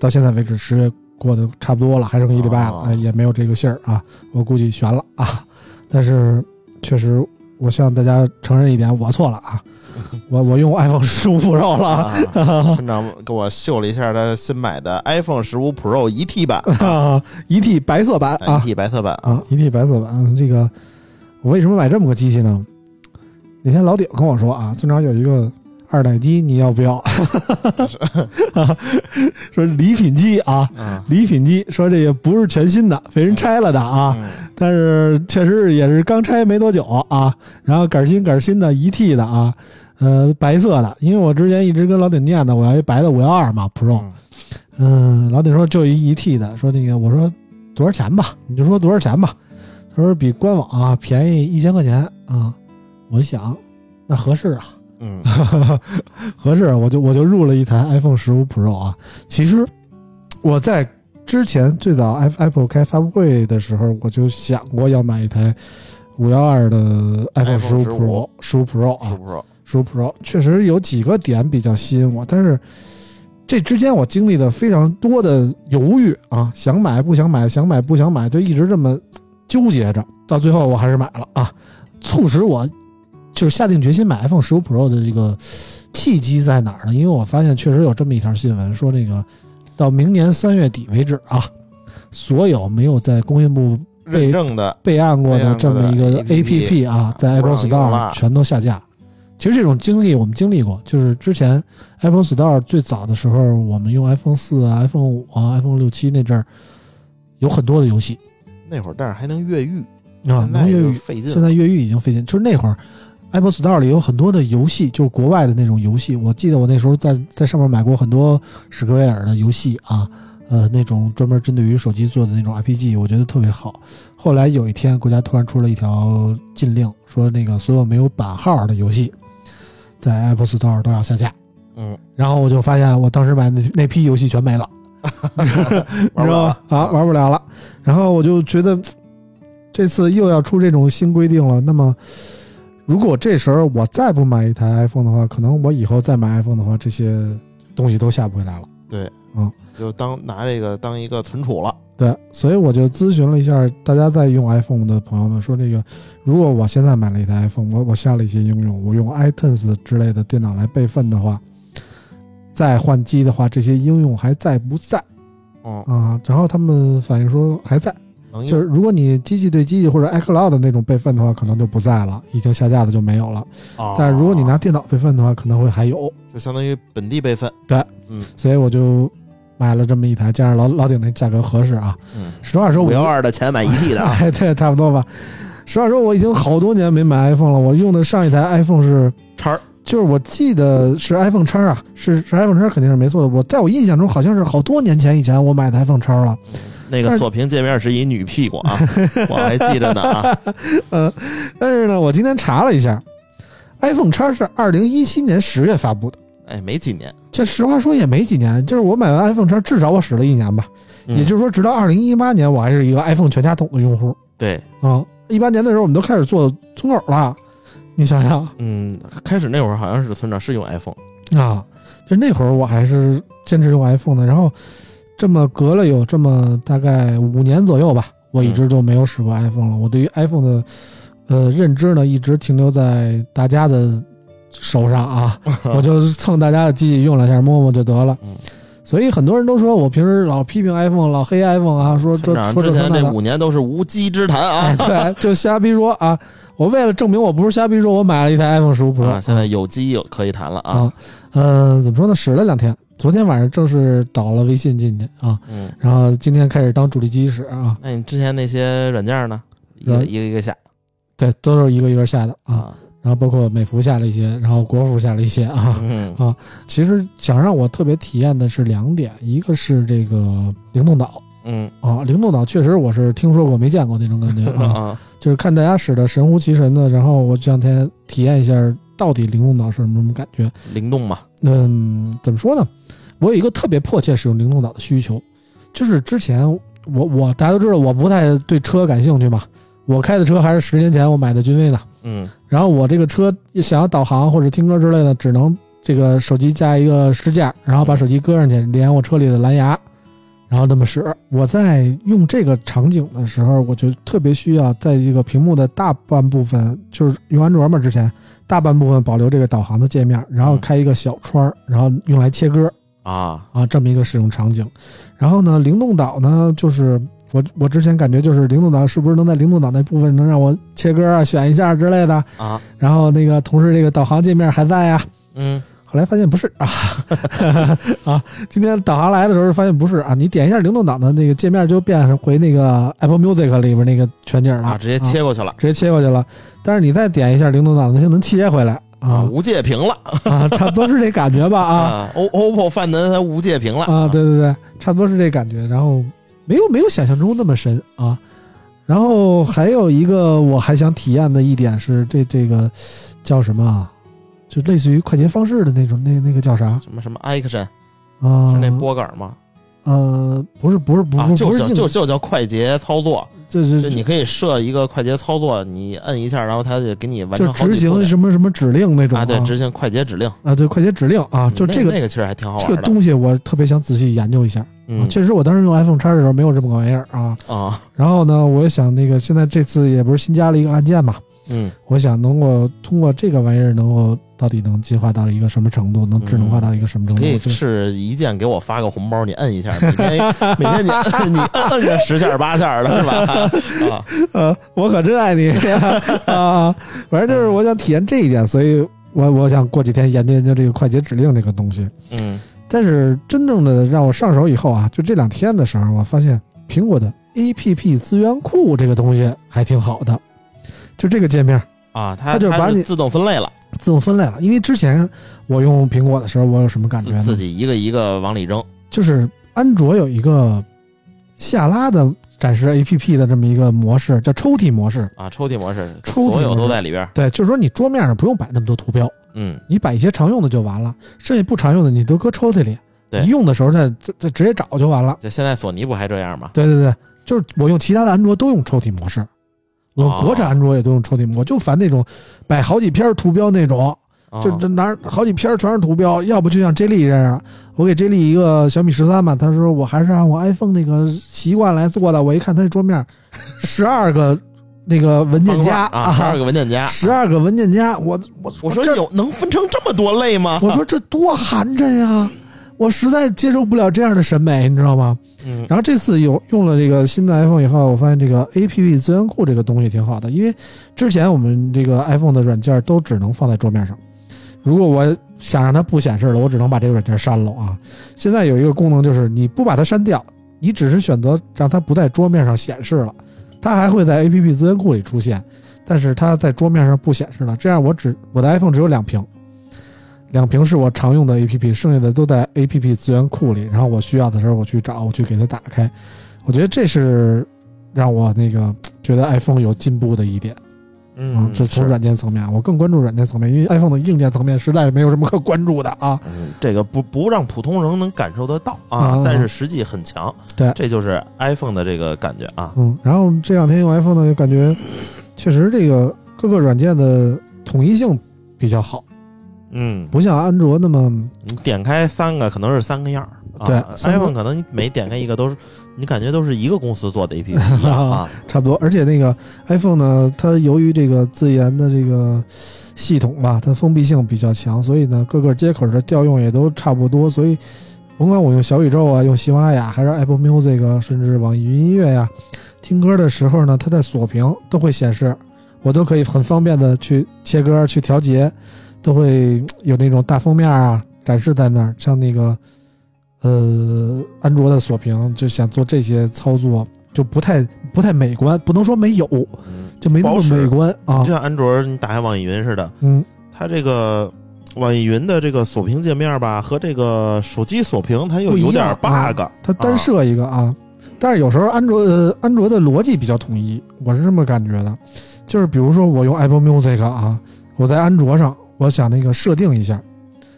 到现在为止十月过得差不多了，还剩一礼拜了，也没有这个信儿啊。我估计悬了啊。但是确实，我向大家承认一点，我错了啊。我我用 iPhone 十五 Pro 了啊，村长给我秀了一下他新买的 iPhone 十五 Pro 一 T 版啊，一 T 白色版一啊 T 白色版啊，一 T 白色版。这个我为什么买这么个机器呢？那天老顶跟我说啊，村长有一个二代机，你要不要？说礼品机啊，啊礼品机，说这也不是全新的，被人拆了的啊，嗯。但是确实也是刚拆没多久啊，然后杆新杆新的一 T 的啊，呃，白色的，因为我之前一直跟老顶念的我要一白的五幺二嘛 Pro，嗯，老顶说就一一 T 的，说那个我说多少钱吧，你就说多少钱吧。他说比官网啊便宜一千块钱啊，我一想那合适啊，嗯。合适，我就我就入了一台 iPhone 十五 Pro 啊。其实我在之前最早 Apple 开发布会的时候，我就想过要买一台五幺二的 iPhone 十五 Pro 十五 Pro 十啊，Pro。十五 Pro 确实有几个点比较吸引我，但是这之间我经历了非常多的犹豫啊，想买不想买，想买不想买，就一直这么纠结着，到最后我还是买了啊，促使我就是下定决心买 iPhone 十五 Pro 的这个契机在哪儿呢？因为我发现确实有这么一条新闻，说这个到明年三月底为止啊，所有没有在工信部认证的备案过的这么一个 APP 啊，在 Apple Store 全都下架。其实这种经历我们经历过，就是之前 Apple Store 最早的时候，我们用 iPhone 四啊、iPhone 五啊、iPhone 六七那阵儿，有很多的游戏那会儿，但是还能越狱，啊，能越狱。费劲现。在越狱已经费劲，就是那会儿 Apple Store 里有很多的游戏，就是国外的那种游戏。我记得我那时候在在上面买过很多史克威尔的游戏啊，呃，那种专门针对于手机做的那种 RPG，我觉得特别好。后来有一天，国家突然出了一条禁令，说那个所有没有版号的游戏在 Apple Store 都要下架。嗯，然后我就发现，我当时买的那那批游戏全没了，玩你不知道了吧？啊，玩不了了。然后我就觉得，这次又要出这种新规定了。那么，如果这时候我再不买一台 iPhone 的话，可能我以后再买 iPhone 的话，这些东西都下不回来了。对，嗯就当拿这个当一个存储了。对，所以我就咨询了一下大家在用 iPhone 的朋友们，说这个如果我现在买了一台 iPhone，我我下了一些应用，我用 iTunes 之类的电脑来备份的话，再换机的话，这些应用还在不在嗯，啊？然后他们反映说还在，能用就是如果你机器对机器或者 iCloud 的那种备份的话，可能就不在了，已经下架的就没有了。啊但是如果你拿电脑备份的话，可能会还有。就相当于本地备份。对，嗯所以我就买了这么一台，加上老老顶那价格合适啊。嗯，实话说，我五幺二的钱买一 T 的啊。哎，对，差不多吧。实话说，我已经好多年没买 iPhone 了。我用的上一台 iPhone 是，叉儿就是我记得是 iPhone 叉啊，是是 iPhone 叉，肯定是没错的。我在我印象中，好像是好多年前以前我买的 iPhone 叉了。那个锁屏界面是一女屁股啊，我还记着呢啊。嗯但是呢，我今天查了一下，iPhone 叉是二零一七年十月发布的。哎，没几年，这实话说也没几年，就是我买完 iPhone 叉，至少我使了一年吧。嗯也就是说，直到二零一八年，我还是一个 iPhone 全家桶的用户对，啊。一八年的时候，我们都开始做村口了，你想想嗯，开始那会儿好像是村长是用 iPhone，啊，就那会儿我还是坚持用 iPhone 的。然后这么隔了有这么大概五年左右吧，我一直就没有使过 iPhone 了。我对于 iPhone 的呃认知呢，一直停留在大家的手上啊，我就蹭大家的机器用两下，摸摸就得了嗯。所以很多人都说我平时老批评 iPhone，老黑 iPhone 啊，说这说这之前。这五年都是无稽之谈哎，啊。对，就瞎逼说啊！我为了证明我不是瞎逼说，我买了一台 iPhone 十五 Pro，、啊，现在有机有可以谈了啊啊。，嗯、怎么说呢？使了两天，昨天晚上正式导了微信进去啊，嗯，然后今天开始当主力机使啊，那你之前那些软件呢？一个一个一个下对，都是一个一个下的啊，啊。然后包括美服下了一些，然后国服下了一些啊。嗯其实想让我特别体验的是两点，一个是这个灵动岛嗯啊，灵动岛确实我是听说过没见过那种感觉啊，啊就是看大家使的神乎其神的，然后我这两天体验一下到底灵动岛是什么什么感觉。灵动嘛，嗯，怎么说呢？我有一个特别迫切使用灵动岛的需求，就是之前我我大家都知道我不太对车感兴趣嘛，我开的车还是十年前我买的君威呢，嗯然后我这个车想要导航或者听歌之类的，只能这个手机加一个支架，然后把手机搁上去连我车里的蓝牙，然后那么使。我在用这个场景的时候，我就特别需要在这个屏幕的大半部分，就是用安卓嘛之前大半部分保留这个导航的界面，然后开一个小窗，然后用来切歌啊，啊，这么一个使用场景。然后呢，灵动岛呢，就是我我之前感觉就是灵动岛是不是能在灵动岛那部分能让我切歌啊、选一下之类的。啊，然后那个同时这个导航界面还在呀。嗯后来发现不是啊 啊！今天导航来的时候发现不是啊，你点一下灵动岛的那个界面就变回那个 Apple Music 里边那个全景了，啊，直接切过去了直接切过去了。但是你再点一下灵动岛，它就能切回来啊，啊无界屏了啊，差不多是这感觉吧 啊啊，O OPPO Find 它无界屏了啊，对对对，差不多是这感觉。然后没有没有想象中那么神啊。然后还有一个我还想体验的一点是这这个叫什么啊？就类似于快捷方式的那种，那那个叫啥？什么什么 Action 啊，是那拨杆吗？呃，不是不是不是就就叫快捷操作，就是你可以设一个快捷操作，你摁一下，然后它就给你完就成好执行什么什么指令那种啊，对，执行快捷指令啊，对快捷指令啊，就这个那个其实还挺好玩的。这个东西我特别想仔细研究一下啊。嗯确实，我当时用 iPhone 叉的时候没有这么个玩意儿啊。啊，然后呢，我也想那个现在这次也不是新加了一个按键嘛，嗯我想能够通过这个玩意儿能够到底能进化到一个什么程度，能智能化到一个什么程度？可以是一键给我发个红包，你摁一下，每天 每天你摁你摁摁个十下八下的是吧？啊，呃，我可真爱你 啊！反正就是我想体验这一点，所以我我想过几天研究研究这个快捷指令这个东西。嗯但是真正的让我上手以后啊，就这两天的时候，我发现苹果的 APP 资源库这个东西还挺好的。就这个界面啊，它它就把你自动分类了，自动分类了，因为之前我用苹果的时候，我有什么感觉呢？自自己一个一个往里扔。就是安卓有一个下拉的展示 APP 的这么一个模式，叫抽屉模式。啊，抽屉模式，抽屉所有都在里边。对，就是说你桌面上不用摆那么多图标，嗯，你摆一些常用的就完了，剩下不常用的你都搁抽屉里，用的时候再再再直接找就完了。就现在索尼不还这样吗？对对对，就是我用其他的安卓都用抽屉模式，我国产安卓也都用抽屉模式，我就烦那种摆好几篇图标那种，啊就这拿好几篇全是图标，要不就像 J 莉这样，我给 J 莉一个小米十三嘛，他说我还是按我 iPhone 那个习惯来做的，我一看他那桌面，十二个那个文件夹啊，十二个文件夹，十二个文件夹，我我我说有能分成这么多类吗？我说这多寒碜呀！我实在接受不了这样的审美，你知道吗？嗯然后这次有用了这个新的 iPhone 以后，我发现这个 APP 资源库这个东西挺好的，因为之前我们这个 iPhone 的软件都只能放在桌面上，如果我想让它不显示了，我只能把这个软件删了啊。现在有一个功能就是你不把它删掉，你只是选择让它不在桌面上显示了，它还会在 APP 资源库里出现，但是它在桌面上不显示了。这样我只我的 iPhone 只有两屏。两瓶是我常用的 APP，剩下的都在 APP 资源库里。然后我需要的时候我去找，我去给它打开。我觉得这是让我那个觉得 iPhone 有进步的一点。嗯，这从是软件层面，我更关注软件层面，因为 iPhone 的硬件层面实在没有什么可关注的啊。嗯，这个不不让普通人能感受得到啊啊，但是实际很强。对这就是 iPhone 的这个感觉啊。嗯，然后这两天用 iPhone 呢，就感觉确实这个各个软件的统一性比较好，嗯，不像安卓那么你点开三个可能是三个样儿。啊对三个，iPhone 可能你每点开一个都是，你感觉都是一个公司做的 APP 一样 啊。差不多。而且那个 iPhone 呢，它由于这个自研的这个系统吧，它封闭性比较强，所以呢，各个接口的调用也都差不多。所以，甭管我用小宇宙啊，用喜马拉雅，还是 Apple Music，啊甚至网易云音乐呀、听歌的时候呢，它在锁屏都会显示，我都可以很方便的去切歌、去调节，都会有那种大封面啊展示在那儿，像那个。呃，安卓的锁屏就想做这些操作，就不太不太美观，不能说没有，嗯，就没那么美观啊就。像安卓你打开网易云似的，嗯，它这个网易云的这个锁屏界面吧，和这个手机锁屏它又有点 bug。它单设一个啊，但是有时候安卓呃安卓的逻辑比较统一，我是这么感觉的。就是比如说我用 Apple Music 啊，我在安卓上，我想那个设定一下，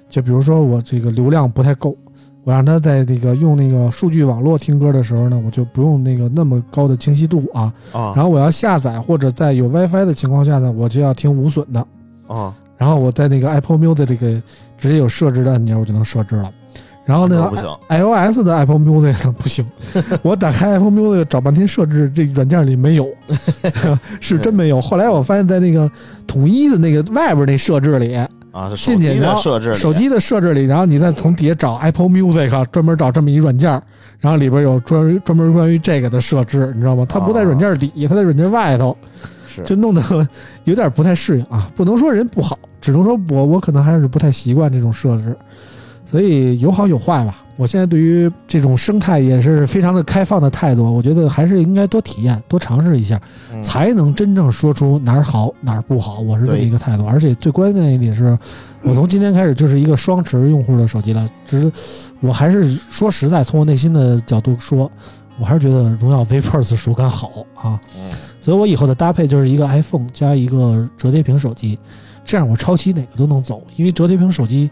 就比如说我这个流量不太够，我让它在这个用那个数据网络听歌的时候呢，我就不用那个那么高的清晰度啊。啊然后我要下载或者在有 WiFi 的情况下呢，我就要听无损的。啊，然后我在那个 Apple Music 这个直接有设置的按钮，我就能设置了。然后呢，，iOS 的 Apple Music 呢 不行，我打开 Apple Music 找半天设置，这软件里没有，是真没有。后来我发现，在那个统一的那个外边那设置里，啊，是手机进去然后的设置里，手机的设置里，然后你再从底下找 Apple Music，专门找这么一软件，然后里边有专专门关于这个的设置，你知道吗？它不在软件底，它在软件外头。是就弄得有点不太适应啊。不能说人不好，只能说我我可能还是不太习惯这种设置，所以有好有坏吧。我现在对于这种生态也是非常的开放的态度，我觉得还是应该多体验、多尝试一下，嗯才能真正说出哪儿好哪儿不好。我是这么一个态度，而且最关键一点是，我从今天开始就是一个双持用户的手机了。只是我还是说实在，从我内心的角度说，我还是觉得荣耀 V Plus 手感好啊。嗯所以我以后的搭配就是一个 iPhone 加一个折叠屏手机，这样我抄袭哪个都能走，因为折叠屏手机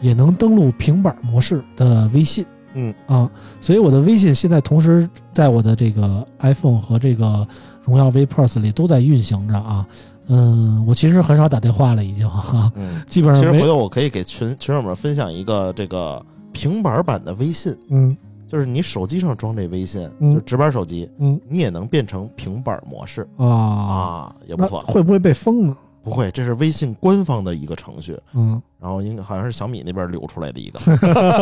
也能登录平板模式的微信。嗯啊，所以我的微信现在同时在我的这个 iPhone 和这个荣耀 V Plus 里都在运行着啊。嗯，我其实很少打电话了，已经哈、嗯。基本上没其实回头我可以给群群友们分享一个这个平板版的微信，嗯就是你手机上装这微信，嗯就是直板手机，嗯你也能变成平板模式啊，啊，也不错。会不会被封呢？不会，这是微信官方的一个程序，嗯然后应该好像是小米那边流出来的一个。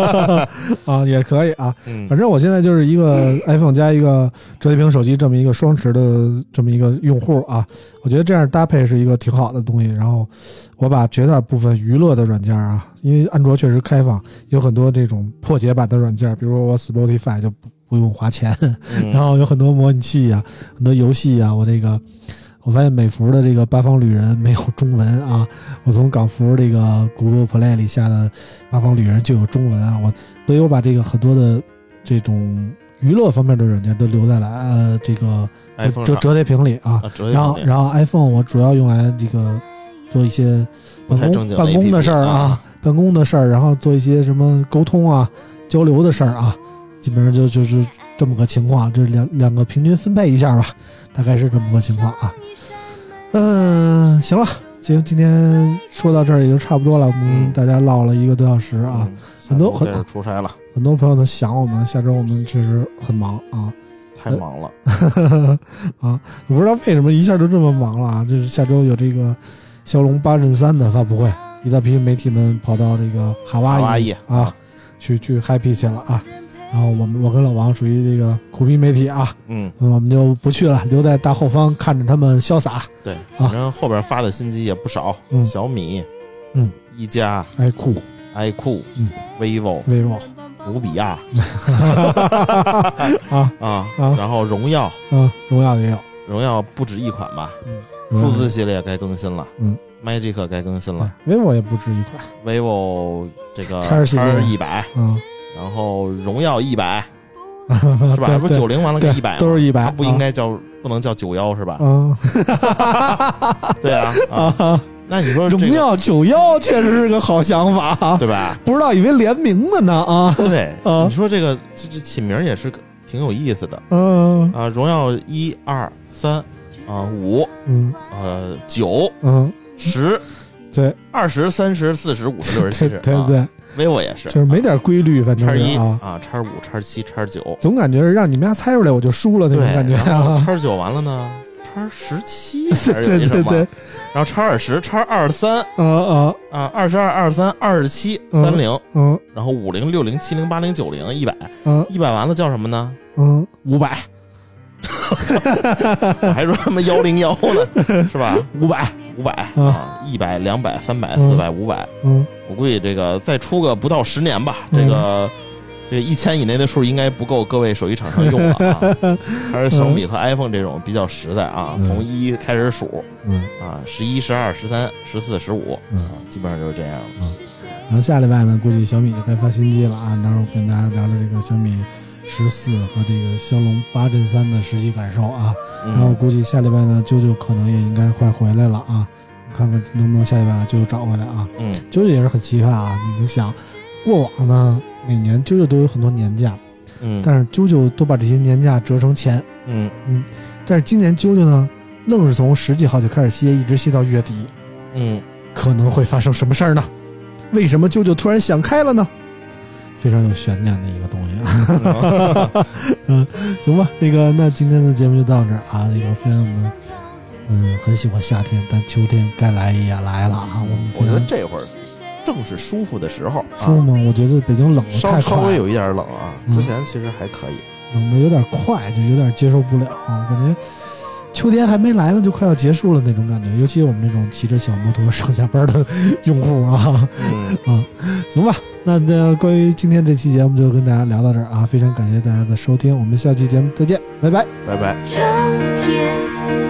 啊，也可以啊。嗯反正我现在就是一个 iPhone 加一个折叠屏手机这么一个双持的这么一个用户啊，我觉得这样搭配是一个挺好的东西。然后我把绝大部分娱乐的软件啊，因为安卓确实开放，有很多这种破解版的软件，比如说我 Spotify 就不不用花钱，嗯 然后有很多模拟器啊，很多游戏啊，我这个。我发现美服的这个八方旅人没有中文啊，我从港服这个 Google Play 里下的八方旅人就有中文啊，我所以我把这个很多的这种娱乐方面的软件都留在了呃这个折折折叠屏里啊。然后然后 iPhone 我主要用来这个做一些办公办公的事儿啊啊，办公的事儿，然后做一些什么沟通啊、交流的事儿啊，基本上就就是这么个情况，这两两个平均分配一下吧，大概是这么个情况啊。嗯，行了，今今天说到这儿也就差不多了，我们嗯大家唠了一个多小时啊，嗯很多很出差了，很多朋友都想我们，下周我们确实很忙啊。太忙了。啊，我不知道为什么一下就这么忙了啊！就是下周有这个骁龙八阵三的发布会，一大批媒体们跑到这个哈哇伊啊，去去 happy 去了啊。然后我们我跟老王属于这个苦逼媒体啊，嗯，嗯我们就不去了，留在大后方看着他们潇洒。对，啊。反正后边发的新机也不少，嗯。小米，嗯，一加、哎，酷。iQOO、嗯。vivo、vivo 努比亚 啊。啊啊，然后荣耀，嗯，荣耀也有，荣耀不止一款吧，嗯数字系列该更新了，嗯，Magic 该更新了。对，vivo 也不止一款，，vivo 这个叉一百，嗯，然后荣耀一百是 是吧？不是九零完了个对一百，都是一百，它不应该叫不能叫九幺是吧？嗯。对啊，啊，啊，那你说这个荣耀九幺确实是个好想法啊。对吧？不知道以为联名的呢啊，对，啊。你说这个这这起名也是挺有意思的嗯。啊，荣耀一二三啊五嗯。呃九嗯，十对。二十三十四十五十六十七对十，啊对对，vivo 也是。就是没点规律，反正叉一啊，啊叉五叉七叉九，总感觉是让你们家猜出来我就输了那对，种感觉。叉九完了呢，叉十七 还是什么然后叉二十叉二三啊啊。啊二十二二十三二十七嗯三零，嗯然后五零六零七零八零九零一百嗯。一百完了叫什么呢？嗯，五百。我还说他妈幺零幺呢，是吧？五百，五百啊，一百、两百、三百、嗯。四百、五百，嗯我估计这个再出个不到十年吧，嗯。这个这个一千以内的数应该不够各位手机厂商用了啊。还是小米和 iPhone 这种比较实在啊，嗯。从一开始数嗯。啊，十一、十二、十三、十四、十五嗯。啊，基本上就是这样。了。然后下礼拜呢，估计小米就该发新机了啊，到时候跟大家聊聊这个小米十四和这个骁龙八阵三的实际感受啊。然后嗯，估计下礼拜呢，啾啾可能也应该快回来了啊，看看能不能下礼拜把啾啾找回来啊。嗯啾啾也是很奇葩啊，你想，过往呢每年啾啾都有很多年假，嗯但是啾啾都把这些年假折成钱，嗯嗯但是今年啾啾呢，愣是从十几号就开始歇，一直歇到月底，嗯，可能会发生什么事儿呢？为什么啾啾突然想开了呢？非常有悬念的一个东西啊。嗯，行吧，那个，那今天的节目就到这儿啊。那个，非常的，嗯，很喜欢夏天，但秋天该来也来了啊。我们我觉得这会儿正是舒服的时候舒服吗？我觉得北京冷的稍太快了，稍微有一点冷啊，嗯之前其实还可以。冷的有点快，就有点接受不了啊。感觉秋天还没来呢，就快要结束了那种感觉。尤其我们这种骑着小摩托上下班的用户啊。嗯，行吧，那这关于今天这期节目就跟大家聊到这儿啊，非常感谢大家的收听，我们下期节目再见，拜拜。拜拜。秋天。